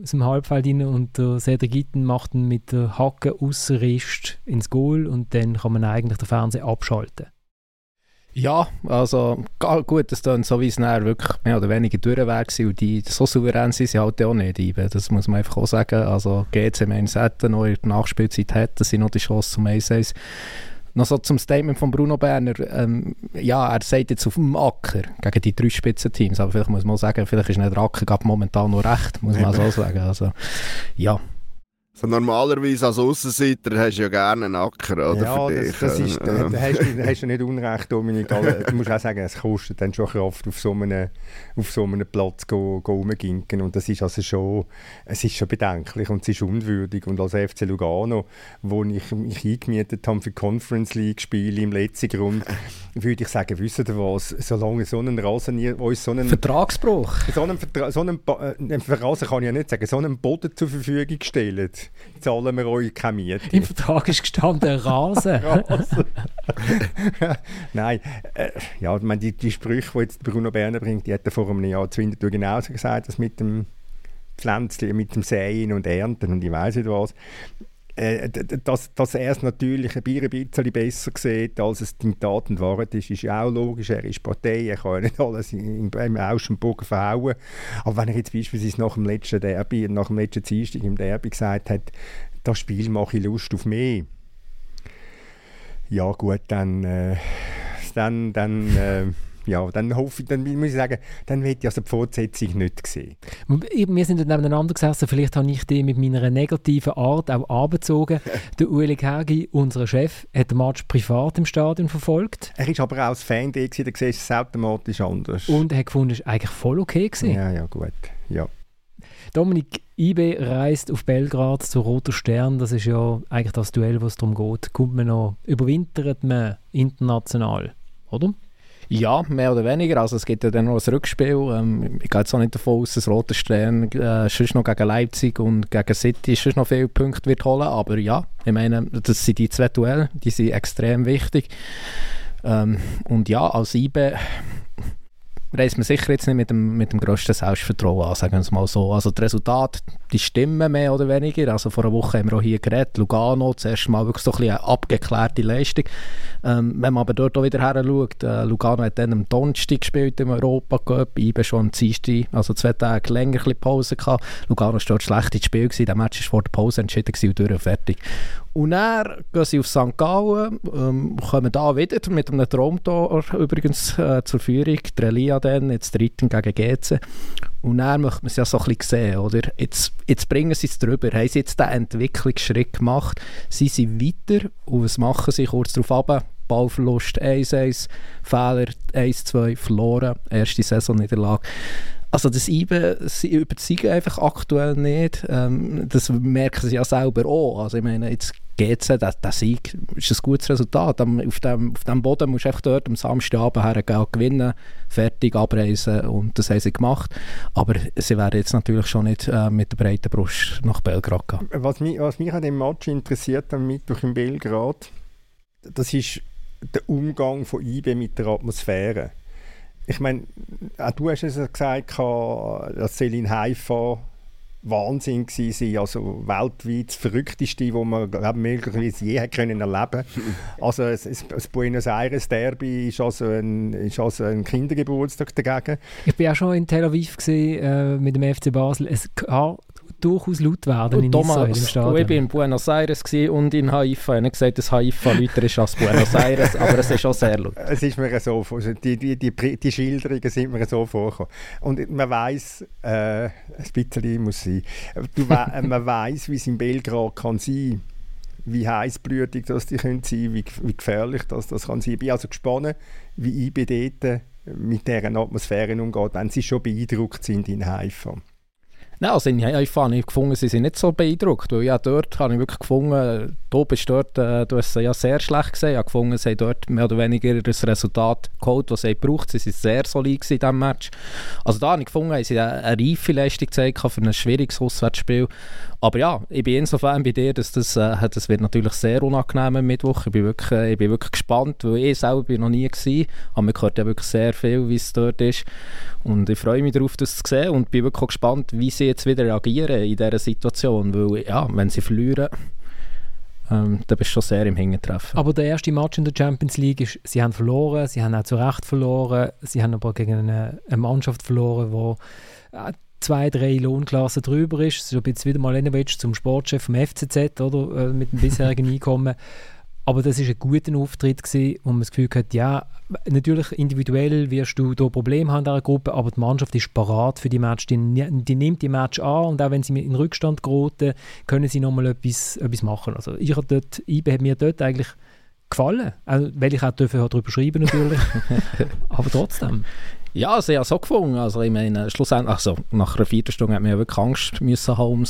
aus dem Halbfeld rein und der Cedric Gitten macht ihn mit der Hacke Aussenrist ins Goal und dann kann man eigentlich den Fernseher abschalten. Ja, also gut, das dann so wie es nachher wirklich mehr oder weniger durch war und die so souverän sind sie halt auch nicht eben. Das muss man einfach auch sagen. Also GC Mainz hätte noch in der Nachspielzeit hätten sie noch die Chance zum 1 noch so zum Statement von Bruno Berner. Ähm, ja, er sagt jetzt auf dem Acker gegen die drei Spitzenteams, aber vielleicht muss man auch sagen, vielleicht ist nicht der Acker momentan noch recht, muss man so sagen. Also, ja, so normalerweise als Aussenseiter hast du ja gerne einen Acker, oder? Ja, das, das, ist, da, da, hast du, hast du nicht Unrecht, Dominik. Du musst auch sagen, es kostet dann schon Kraft, auf so einem, auf so einem Platz go, go rumginken. Und das ist also schon, es ist schon bedenklich und es ist unwürdig. Und als FC Lugano, wo ich mich eingemietet habe für Conference League-Spiele im letzten Grund, würde ich sagen, wisst ihr was, solange so ein Rasen uns so einen... Vertragsbruch? So einen, Vertra so einen, äh, Rasen kann ich ja nicht sagen, so einen Boden zur Verfügung stellen zahlen wir euch keine Miete. Im Vertrag ist gestanden Rasen. Rasen. Nein, äh, ja, ich meine, die, die Sprüche, die jetzt Bruno Berner bringt, die hat er vor einem Jahr zu Winterthur genauso gesagt, dass mit dem Pflänzchen, mit dem Säen und Ernten und ich weiß nicht was. Äh, dass, dass er es natürlich ein bisschen besser sieht, als es in Tat und ist, ist ja auch logisch. Er ist Partei, er kann ja nicht alles im, im Außenbogen verhauen. Aber wenn er jetzt beispielsweise nach dem letzten Derby, nach dem letzten Dienstag im Derby gesagt hat, das Spiel mache ich Lust auf mehr, ja gut, dann, äh, dann, dann äh, ja, dann hoffe ich, dann muss ich sagen, dann will ich also die Fortsetzung nicht sehen. Wir sind nebeneinander gesessen, vielleicht habe ich die mit meiner negativen Art auch angezogen. der Ueli Kergi, unser Chef, hat den Match privat im Stadion verfolgt. Er ist aber auch als Fan da, gewesen, da siehst es automatisch anders. Und er hat gefunden, es war eigentlich voll okay. Gewesen. Ja, ja, gut, ja. Dominik Ibe reist auf Belgrad zu Roter Stern. Das ist ja eigentlich das Duell, was darum geht. Kommt man noch, überwintert man international, oder? Ja, mehr oder weniger. Also es gibt ja dann noch ein Rückspiel. Ähm, ich gehe jetzt auch nicht davon aus, dass Roter Stern äh, sonst noch gegen Leipzig und gegen City sonst noch viele Punkte wird holen. Aber ja, ich meine, das sind die zwei Duelle, die sind extrem wichtig. Ähm, und ja, als IBE reist man sicher jetzt nicht mit dem, mit dem grössten Selbstvertrauen an, sagen wir es mal so. Also die Resultate, die stimmen mehr oder weniger. Also vor einer Woche haben wir auch hier geredet, Lugano, zuerst mal wirklich so ein bisschen eine abgeklärte Leistung. Ähm, wenn man aber dort auch wieder her schaut, äh, Lugano hat dann am Donnerstag gespielt im Europa Cup, IBE schon am Dienstag, also zwei Tage länger ein Pause gehabt. Lugano war dort schlecht ins Spiel, gewesen. der Match war vor der Pause entschieden und durch fertig. Und dann gehen sie auf St. Gallen, ähm, kommen da wieder mit einem Traumtor übrigens äh, zur Führung, der Elia dann, jetzt dritten gegen GC. Und dann möchte man es ja so ein bisschen sehen, oder? Jetzt, jetzt bringen sie es drüber, haben sie jetzt den Entwicklungsschritt gemacht, sie weiter und was machen sie kurz darauf ab? Ballverlust 1-1, Fehler 1-2, verloren, erste Saisonniederlage. Also das IBE, sie überzeugen einfach aktuell nicht. Ähm, das merken sie ja selber auch. Also ich meine, jetzt GC, der, der Sieg ist ein gutes Resultat. Auf dem, auf dem Boden musst du einfach dort am Samstagabend hergehen, gewinnen, fertig abreisen und das haben sie gemacht. Aber sie werden jetzt natürlich schon nicht äh, mit der breiten Brust nach Belgrad gehen. Was mich, was mich an dem Match interessiert am Mittwoch in Belgrad, das ist der Umgang von IBE mit der Atmosphäre ich meine, auch du hast es gesagt, dass Celine Haifa Wahnsinn war, also weltweit das Verrückteste, was man glaub, möglicherweise je können erleben Also das, das Buenos Aires Derby ist also ein, ist also ein Kindergeburtstag dagegen. Ich war auch schon in Tel Aviv gewesen, äh, mit dem FC Basel. Es kann durchaus laut werden und in Thomas, Israel im Stadion. Ich war in Buenos Aires und in Haifa. Ich habe gesagt, dass Haifa lauter ist als Buenos Aires, aber es ist auch sehr laut. Es ist mir so, die, die, die, die Schilderungen sind mir so vorgekommen. Und man weiß, äh, ein bisschen muss sein, du, man weiß, wie es in Belgrad kann sein wie heißblütig das die können sein, wie, wie gefährlich das, das kann sein. Ich bin also gespannt, wie IB dort mit dieser Atmosphäre umgeht, wenn sie schon beeindruckt sind in Haifa. Nein, also Haifa habe ich gefunden, sie sind nicht so beeindruckt, weil ja dort habe ich wirklich gefunden, du bist dort, äh, du hast es ja sehr schlecht gesehen, ich habe gefunden, sie haben dort mehr oder weniger das Resultat geholt, das sie braucht, sie sind sehr solid in diesem Match. Also da habe ich gefunden, sie haben eine reife Leistung gezeigt für ein schwieriges Auswärtsspiel. Aber ja, ich bin insofern bei dir, dass das, äh, das wird natürlich sehr unangenehm am Mittwoch. Ich bin wirklich, äh, ich bin wirklich gespannt, weil ich selber bin noch nie war, aber man hört ja wirklich sehr viel, wie es dort ist. Und ich freue mich darauf, das zu sehen und bin wirklich gespannt, wie sie jetzt wieder reagieren in dieser Situation, weil ja, wenn sie verlieren, ähm, da bist du schon sehr im Hingentreffen. Aber der erste Match in der Champions League ist, sie haben verloren, sie haben auch zu Recht verloren, sie haben aber gegen eine, eine Mannschaft verloren, die äh, zwei, drei Lohnklassen drüber ist. Ist ein bisschen wieder mal Lenovic zum Sportchef vom FCZ, oder, äh, mit dem bisherigen Einkommen. Aber das ist ein guter Auftritt gewesen, wo man das Gefühl hat, ja, natürlich individuell wirst du da Probleme haben in dieser Gruppe, aber die Mannschaft ist parat für die Match. Die, die, nimmt die Match an und auch wenn sie in Rückstand geraten, können sie nochmal etwas, etwas machen. Also ich habe dort, IBE hat mir dort eigentlich gefallen, also, weil ich auch darüber schreiben natürlich, aber trotzdem. Ja, sie haben so gefunden. Also ich meine, schlussendlich, also nach einer Viertelstunde hat man ja wirklich Angst müssen haben.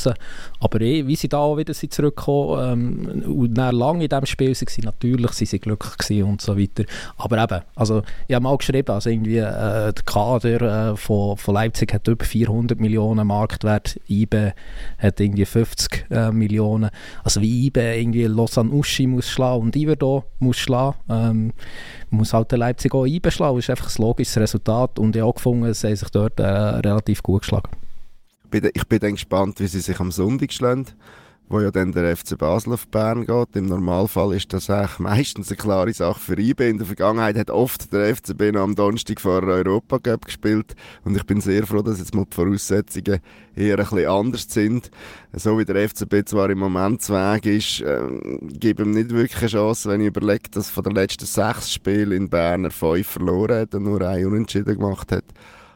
Aber eh, wie sie da auch wieder sind zurückgekommen ähm, und lange in diesem Spiel waren, natürlich sind sie glücklich und so weiter. Aber eben, also ich habe mal geschrieben, also irgendwie äh, der Kader äh, von, von Leipzig hat über 400 Millionen Marktwert, IBE hat irgendwie 50 äh, Millionen. Also wie IBE irgendwie Lausanne Uschi muss schlagen und Iverdon muss schlagen. Ähm, muss halt der Leipzig auch einbeschlagen. Das ist einfach ein logisches Resultat und ich habe auch gefunden, sie haben sich dort äh, relativ gut geschlagen. Ich bin dann gespannt, wie sie sich am Sonntag schlagen wo ja dann der FC Basel auf Bern geht. Im Normalfall ist das eigentlich meistens eine klare Sache für IB. In der Vergangenheit hat oft der FCB noch am Donnerstag vor Europa Cup gespielt und ich bin sehr froh, dass jetzt mal die Voraussetzungen eher ein bisschen anders sind. So wie der FCB zwar im Moment Zweig ist, äh, gebe ihm nicht wirklich eine Chance, wenn ich überlege, dass von den letzten sechs Spielen in Bern er fünf verloren hat und nur ein Unentschieden gemacht hat.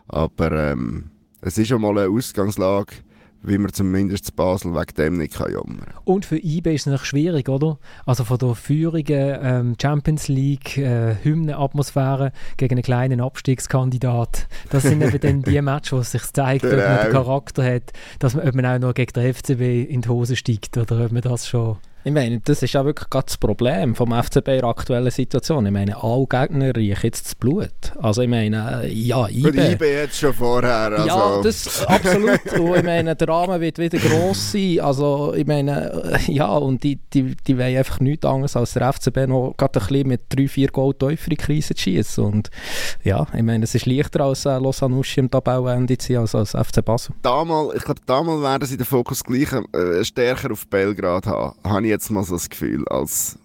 Aber ähm, es ist schon mal eine Ausgangslage, wie man zumindest zu Basel wegen dem nicht kann jammern Und für IB ist es noch schwierig, oder? Also von der feurigen ähm, Champions League äh, Hymnenatmosphäre gegen einen kleinen Abstiegskandidat. Das sind eben dann die Matches, wo es sich zeigt, ob man den Charakter hat, dass man, ob man auch noch gegen den FCB in die Hose steigt oder ob man das schon ich meine, das ist ja wirklich das Problem vom FCB in der aktuellen Situation. Ich meine, alle Gegner riechen jetzt das Blut. Also ich meine, ja, IB... Gut, IB jetzt schon vorher, also. Ja, das absolut. und ich meine, der Rahmen wird wieder gross sein. Also ich meine, ja, und die, die, die wollen einfach nichts anderes als der FCB noch gerade ein bisschen mit drei, vier Goal tiefer in Krise zu schießen. Und ja, ich meine, es ist leichter als äh, Lausanne im Tabellenende zu sein als, als FC Basel. Damals, ich glaube, damals werden sie den Fokus gleich äh, stärker auf Belgrad haben ich jetzt mal so das Gefühl, als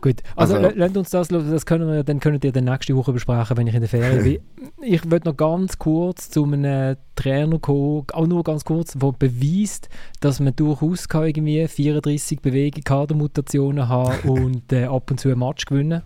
Gut, also, also lasst uns das, das können wir, dann könnt ihr dann nächste Woche besprechen, wenn ich in der Ferien bin. Ich würde noch ganz kurz zu einem Trainer kommen, auch nur ganz kurz, der beweist, dass man durchaus kann irgendwie 34 Bewegungen, Kadermutationen haben und äh, ab und zu ein Match gewinnen Ja,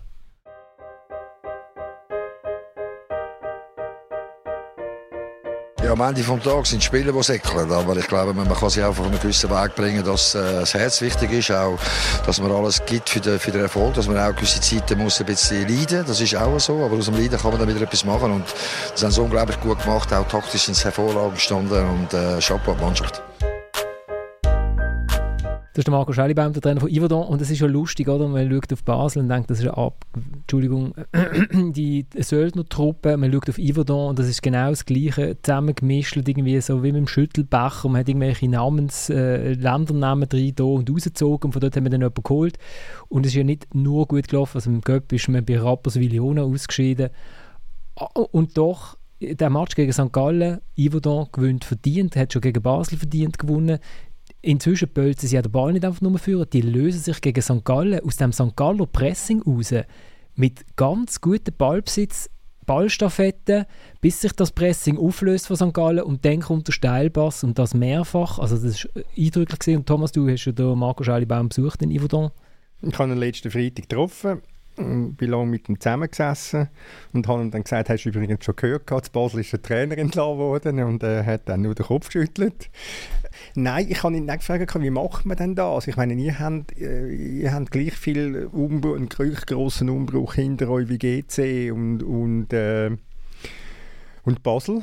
am Ende des Tages sind Spieler, die säckeln. Aber ich glaube, man kann sie auch auf einen gewissen Weg bringen, dass äh, das Herz wichtig ist. Auch, dass man alles gibt für den, für den Erfolg. Dass man auch gewisse Zeiten muss ein bisschen leiden Das ist auch so. Aber aus dem Leiden kann man dann wieder etwas machen. Und das haben sie unglaublich gut gemacht. Auch taktisch sind sie hervorragend gestanden. Und äh, Chapeau Mannschaft. Das ist der Marco Schellibaum, der Trainer von Iverdon. Und es ist ja lustig, oder? Man schaut auf Basel und denkt, das ist eine Ab Entschuldigung, die Söldnertruppe. Man schaut auf Iverdon und das ist genau das Gleiche, zusammengemischt, irgendwie so wie mit dem Schüttelbecher. Man hat irgendwelche Namens, äh, Ländernamen drin und rausgezogen und von dort haben wir dann jemanden geholt. Und es ist ja nicht nur gut gelaufen, also im Göpp ist man bei Rapperswil ausgeschieden. Und doch der Match gegen St. Gallen, Iverdon gewinnt verdient, hat schon gegen Basel verdient gewonnen. Inzwischen bölzen sie ja den Ball nicht einfach nur führen, die lösen sich gegen St. Gallen aus dem St. Galler Pressing raus mit ganz gutem Ballbesitz Ballstaffette, bis sich das Pressing auflöst von St. Gallen und dann kommt der Steilpass und das mehrfach. Also das war eindrücklich. Gewesen. Und Thomas, du hast ja Marco Schallibaum besucht in Yverdon. Ich habe ihn letzten Freitag getroffen, bin lange mit ihm zusammengesessen und habe ihm dann gesagt, hast du übrigens schon gehört, zu Basel ist der Trainer entlassen worden und er hat dann nur den Kopf geschüttelt. Nein, ich habe ihn nicht gefragt, wie macht man denn das? Ich meine, ihr habt, äh, ihr habt gleich viel Umbruch, einen gleich grossen Umbruch hinter euch wie GC und, und, äh, und Basel.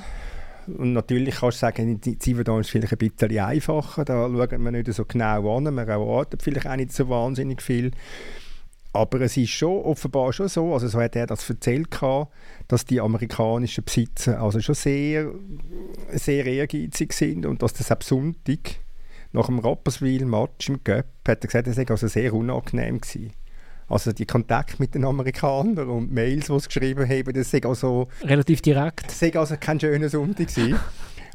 Und natürlich kannst du sagen, die Ziverdon ist vielleicht ein bisschen einfacher, da schaut man nicht so genau an, man erwartet vielleicht auch nicht so wahnsinnig viel. Aber es ist schon offenbar schon so, also so hat er das erzählt, dass die amerikanischen Besitzer also schon sehr, sehr ehrgeizig sind und dass das ab Sonntag nach dem Rapperswil-Match im Göpp hat er gesagt, das sei also sehr unangenehm gewesen. Also die Kontakte mit den Amerikanern und Mails, die sie geschrieben haben, das sei also... Relativ direkt. Das sei also kein schöner Sonntag gewesen.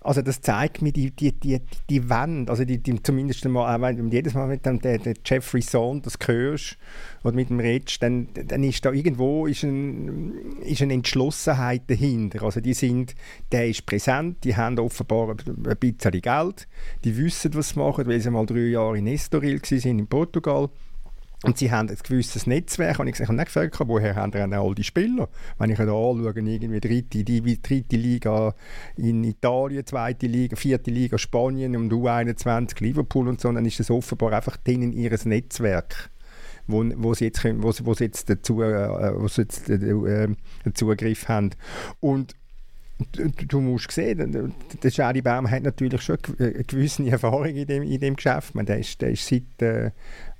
Also das zeigt mir die, die, die, die Wand, also die, die zumindest mal, wenn jedes Mal mit dem der, der Jeffrey Sohn das hörst oder mit dem redest, dann, dann ist da irgendwo ist ein, ist eine Entschlossenheit dahinter. Also die sind, der ist präsent, die haben offenbar ein bisschen Geld, die wissen, was sie machen, weil sie mal drei Jahre in Estoril waren, in Portugal und sie haben ein gewisses Netzwerk. Und ich habe nicht gefragt, woher haben denn all die Spieler? Wenn ich da anschaue, irgendwie dritte, die dritte Liga in Italien, zweite Liga, vierte Liga Spanien und U21 Liverpool und so, dann ist das offenbar einfach denen ihres Netzwerk wo, wo, sie jetzt, wo, wo sie jetzt dazu, äh, wo sie jetzt, äh, äh, Zugriff haben. Und du, du musst sehen, der Schari Baum hat natürlich schon eine gewisse Erfahrung in dem, in dem Geschäft. Man, der, ist, der ist seit äh,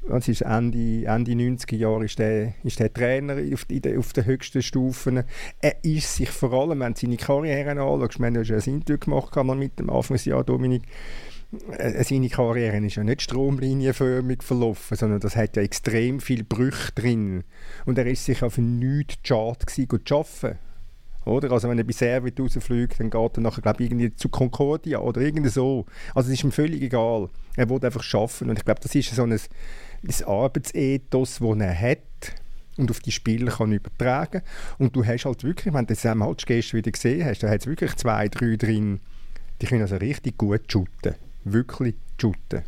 was ist Ende, Ende 90er Jahre ist der, ist der Trainer auf, der, auf den höchsten Stufen. Er ist sich vor allem, wenn du seine Karriere anschaust, wir haben ja schon ein Interview gemacht mit dem Anfangsjahr, Dominik, äh, seine Karriere ist ja nicht stromlinienförmig verlaufen, sondern das hat ja extrem viel Brüche drin. Und er ist sich auf nichts schade gewesen, zu arbeiten. Oder? Also wenn er bei Servit rausfliegt, dann geht er nachher, glaube ich, irgendwie zu Concordia oder irgendwie so. Also es ist ihm völlig egal. Er will einfach arbeiten. Und ich glaube, das ist so ein das Arbeitsethos, das er hat und auf die Spieler kann übertragen Und du hast halt wirklich, wenn du das am Match gestern wieder gesehen hast, da hat es wirklich zwei, drei drin, die können also richtig gut shooten. Wirklich shooten.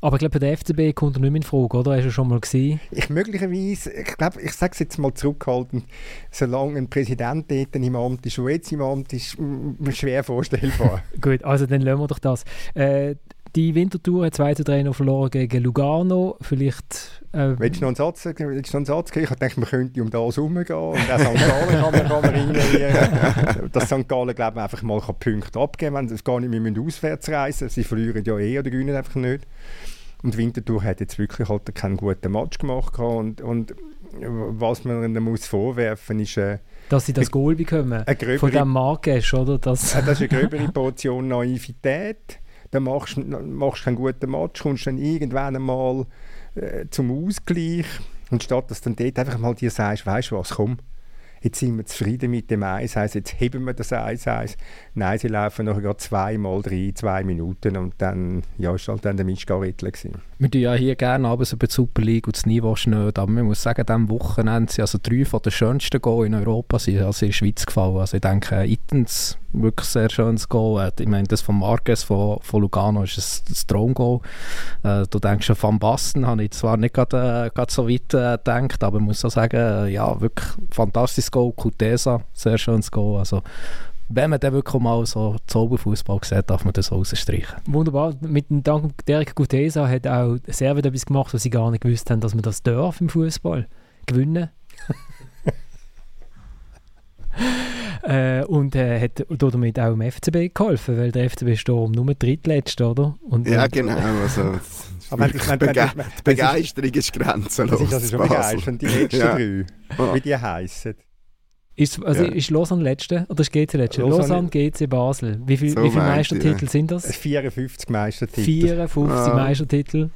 Aber ich glaube, bei der FCB kommt er nicht mehr in Frage, oder? Hast du schon mal gesehen? Ich möglicherweise, ich glaube, ich sage es jetzt mal zurückhaltend, solange ein Präsident dort im Amt ist, der jetzt im Amt ist, schwer vorstellbar. Gut, also dann lassen wir doch das. Äh, die Wintertour hat 2 zu 3 noch verloren gegen Lugano. Vielleicht. Äh, willst du noch einen Satz, willst du noch einen Satz geben? Ich dachte, man könnte um das herumgehen. Und auch St. Gallen kann man, kann man reinnehmen. Dass St. Gallen, glaube ich, einfach mal Punkte abgeben kann. Wenn sie gar nicht mehr auswärts reisen Sie verlieren ja eh oder gewinnen einfach nicht. Und Winterthur hat jetzt wirklich halt keinen guten Match gemacht. Und, und was man ihnen muss vorwerfen ist. Äh, dass sie das Goal bekommen. Von dem Marques, oder? Das, das ist eine gröbere Portion Naivität dann machst du machst keinen guten Match, kommst dann irgendwann einmal äh, zum Ausgleich und statt dass du dann dort einfach mal dir sagst, weißt du was, komm, jetzt sind wir zufrieden mit dem 1-1, jetzt heben wir das 1-1. Nein, sie laufen nachher gerade zweimal drei, zwei Minuten und dann ja, ist halt dann der Mischgarittel gewesen. Wir tun ja hier gerne abends über die Super League und das Niveau schnell, aber man muss sagen, diesem Wochenende sind also drei von den schönsten Goal in Europa sind also in der Schweiz gefallen. Also ich denke, Itens, wirklich sehr schönes Goal. Äh, ich meine, das von Marquez von, von Lugano ist ein, ein Traumgoal. Äh, du denkst schon Van Basten, habe ich zwar nicht gerade, äh, so weit äh, gedacht, aber ich muss auch sagen, äh, ja, wirklich fantastisches Goal. Kutesa, sehr schönes Goal. Also wenn man dann wirklich mal so Zauberfußball sieht, darf man das rausstreichen. Wunderbar. Mit dem Dank Derek Gutesa hat auch Servet etwas gemacht, was sie gar nicht gewusst haben, dass man das darf im Fußball. Gewinnen. äh, und äh, hat damit auch im FCB geholfen, weil der FCB ist um nur drittletzt, oder? Und, ja, genau. Also, aber ich meine, Bege die Begeisterung ist grenzenlos. Das ist also schon begeisternd. Die letzten ja. drei, wie die heißen. Ist, also ja. ist Lausanne letzte oder ist GC letzte? Lausanne, GC Basel. Wie, viel, so wie viele Meistertitel ja. sind das? 54 Meistertitel. 54 ah. Meistertitel.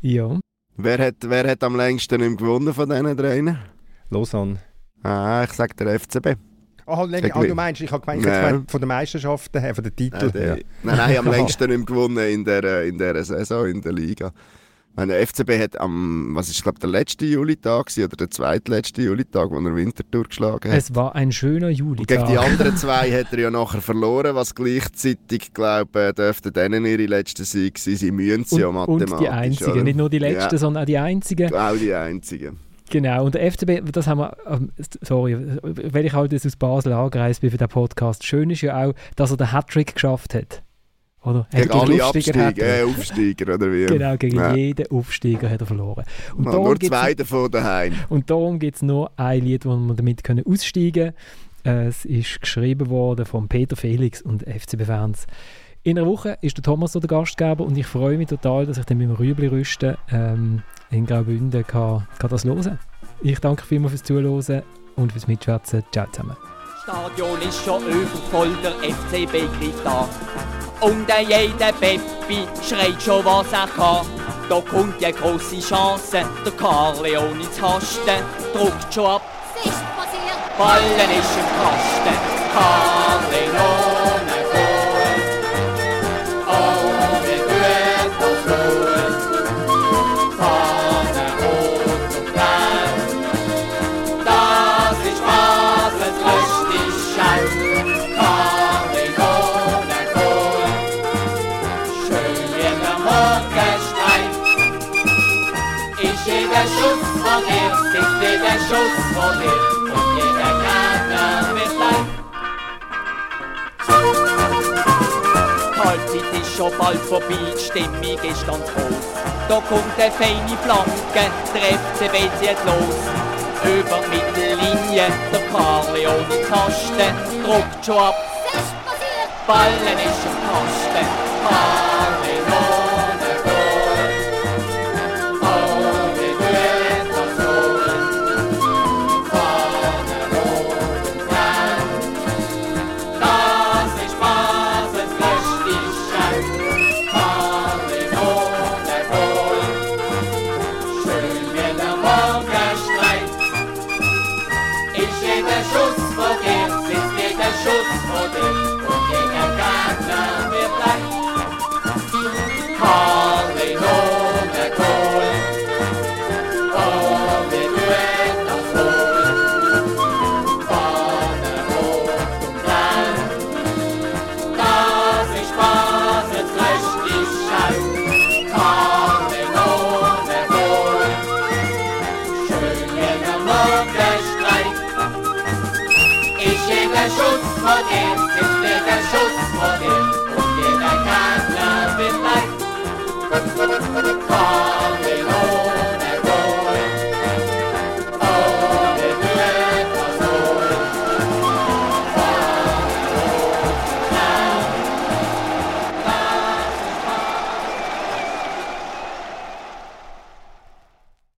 Ja. Wer hat, wer hat am längsten gewonnen von diesen dreien? Lausanne. Ah, ich sage der FCB. Ah, länger, ah, du meinst, ich habe gemeint, ja. von den Meisterschaften her, von den Titeln her. Nein, nein, am längsten nicht gewonnen in dieser in der Saison, in der Liga. Meine, der FCB hat am, was ist, glaube der letzte Julitag oder der zweitletzte Julitag, wo er Winterthur geschlagen hat. Es war ein schöner Juli. Und gegen die anderen zwei hat er ja nachher verloren, was gleichzeitig, glaube ich, dürfte denen ihre letzte Sieg sein. Sie müssen sie ja mathematisch. und die einzigen, oder? nicht nur die letzten, Ja. sondern auch die einzigen. Auch die einzigen. Genau, und der FCB, das haben wir, ähm, sorry, weil ich halt jetzt aus Basel angereist bin für den Podcast, schön ist ja auch, dass er den Hattrick geschafft hat. Oder? Er hat Gegen alle Aufsteiger Absteiger, äh. Aufsteiger, oder wie? Genau, gegen Ja. jeden Aufsteiger hat er verloren. Und darum nur zwei davon daheim. Und darum gibt es nur ein Lied, wo wir damit können aussteigen können. Es ist geschrieben worden von Peter Felix und FCB-Fans. In einer Woche ist der Thomas so der Gastgeber und ich freue mich total, dass ich dann mit dem Rüebli rüsten ähm, in Graubünden kann, kann das hören. Ich danke vielmals fürs Zuhören und fürs Mitschwätzen. Ciao zusammen. Stadion ist schon übervoll, der FCB greift an. Und jeder Peppi schreit schon, was er kann. Da kommt die große Chance, der Carleone zu hasten, druckt schon ab. Ballen ist im Kasten, Carleone schon bald vorbei, die Stimmung ist ganz groß. Da kommt eine feine Flanke, der FCB zieht los. Über die Mittellinie, der Carleone Kasten, druckt schon ab. Ballen ist im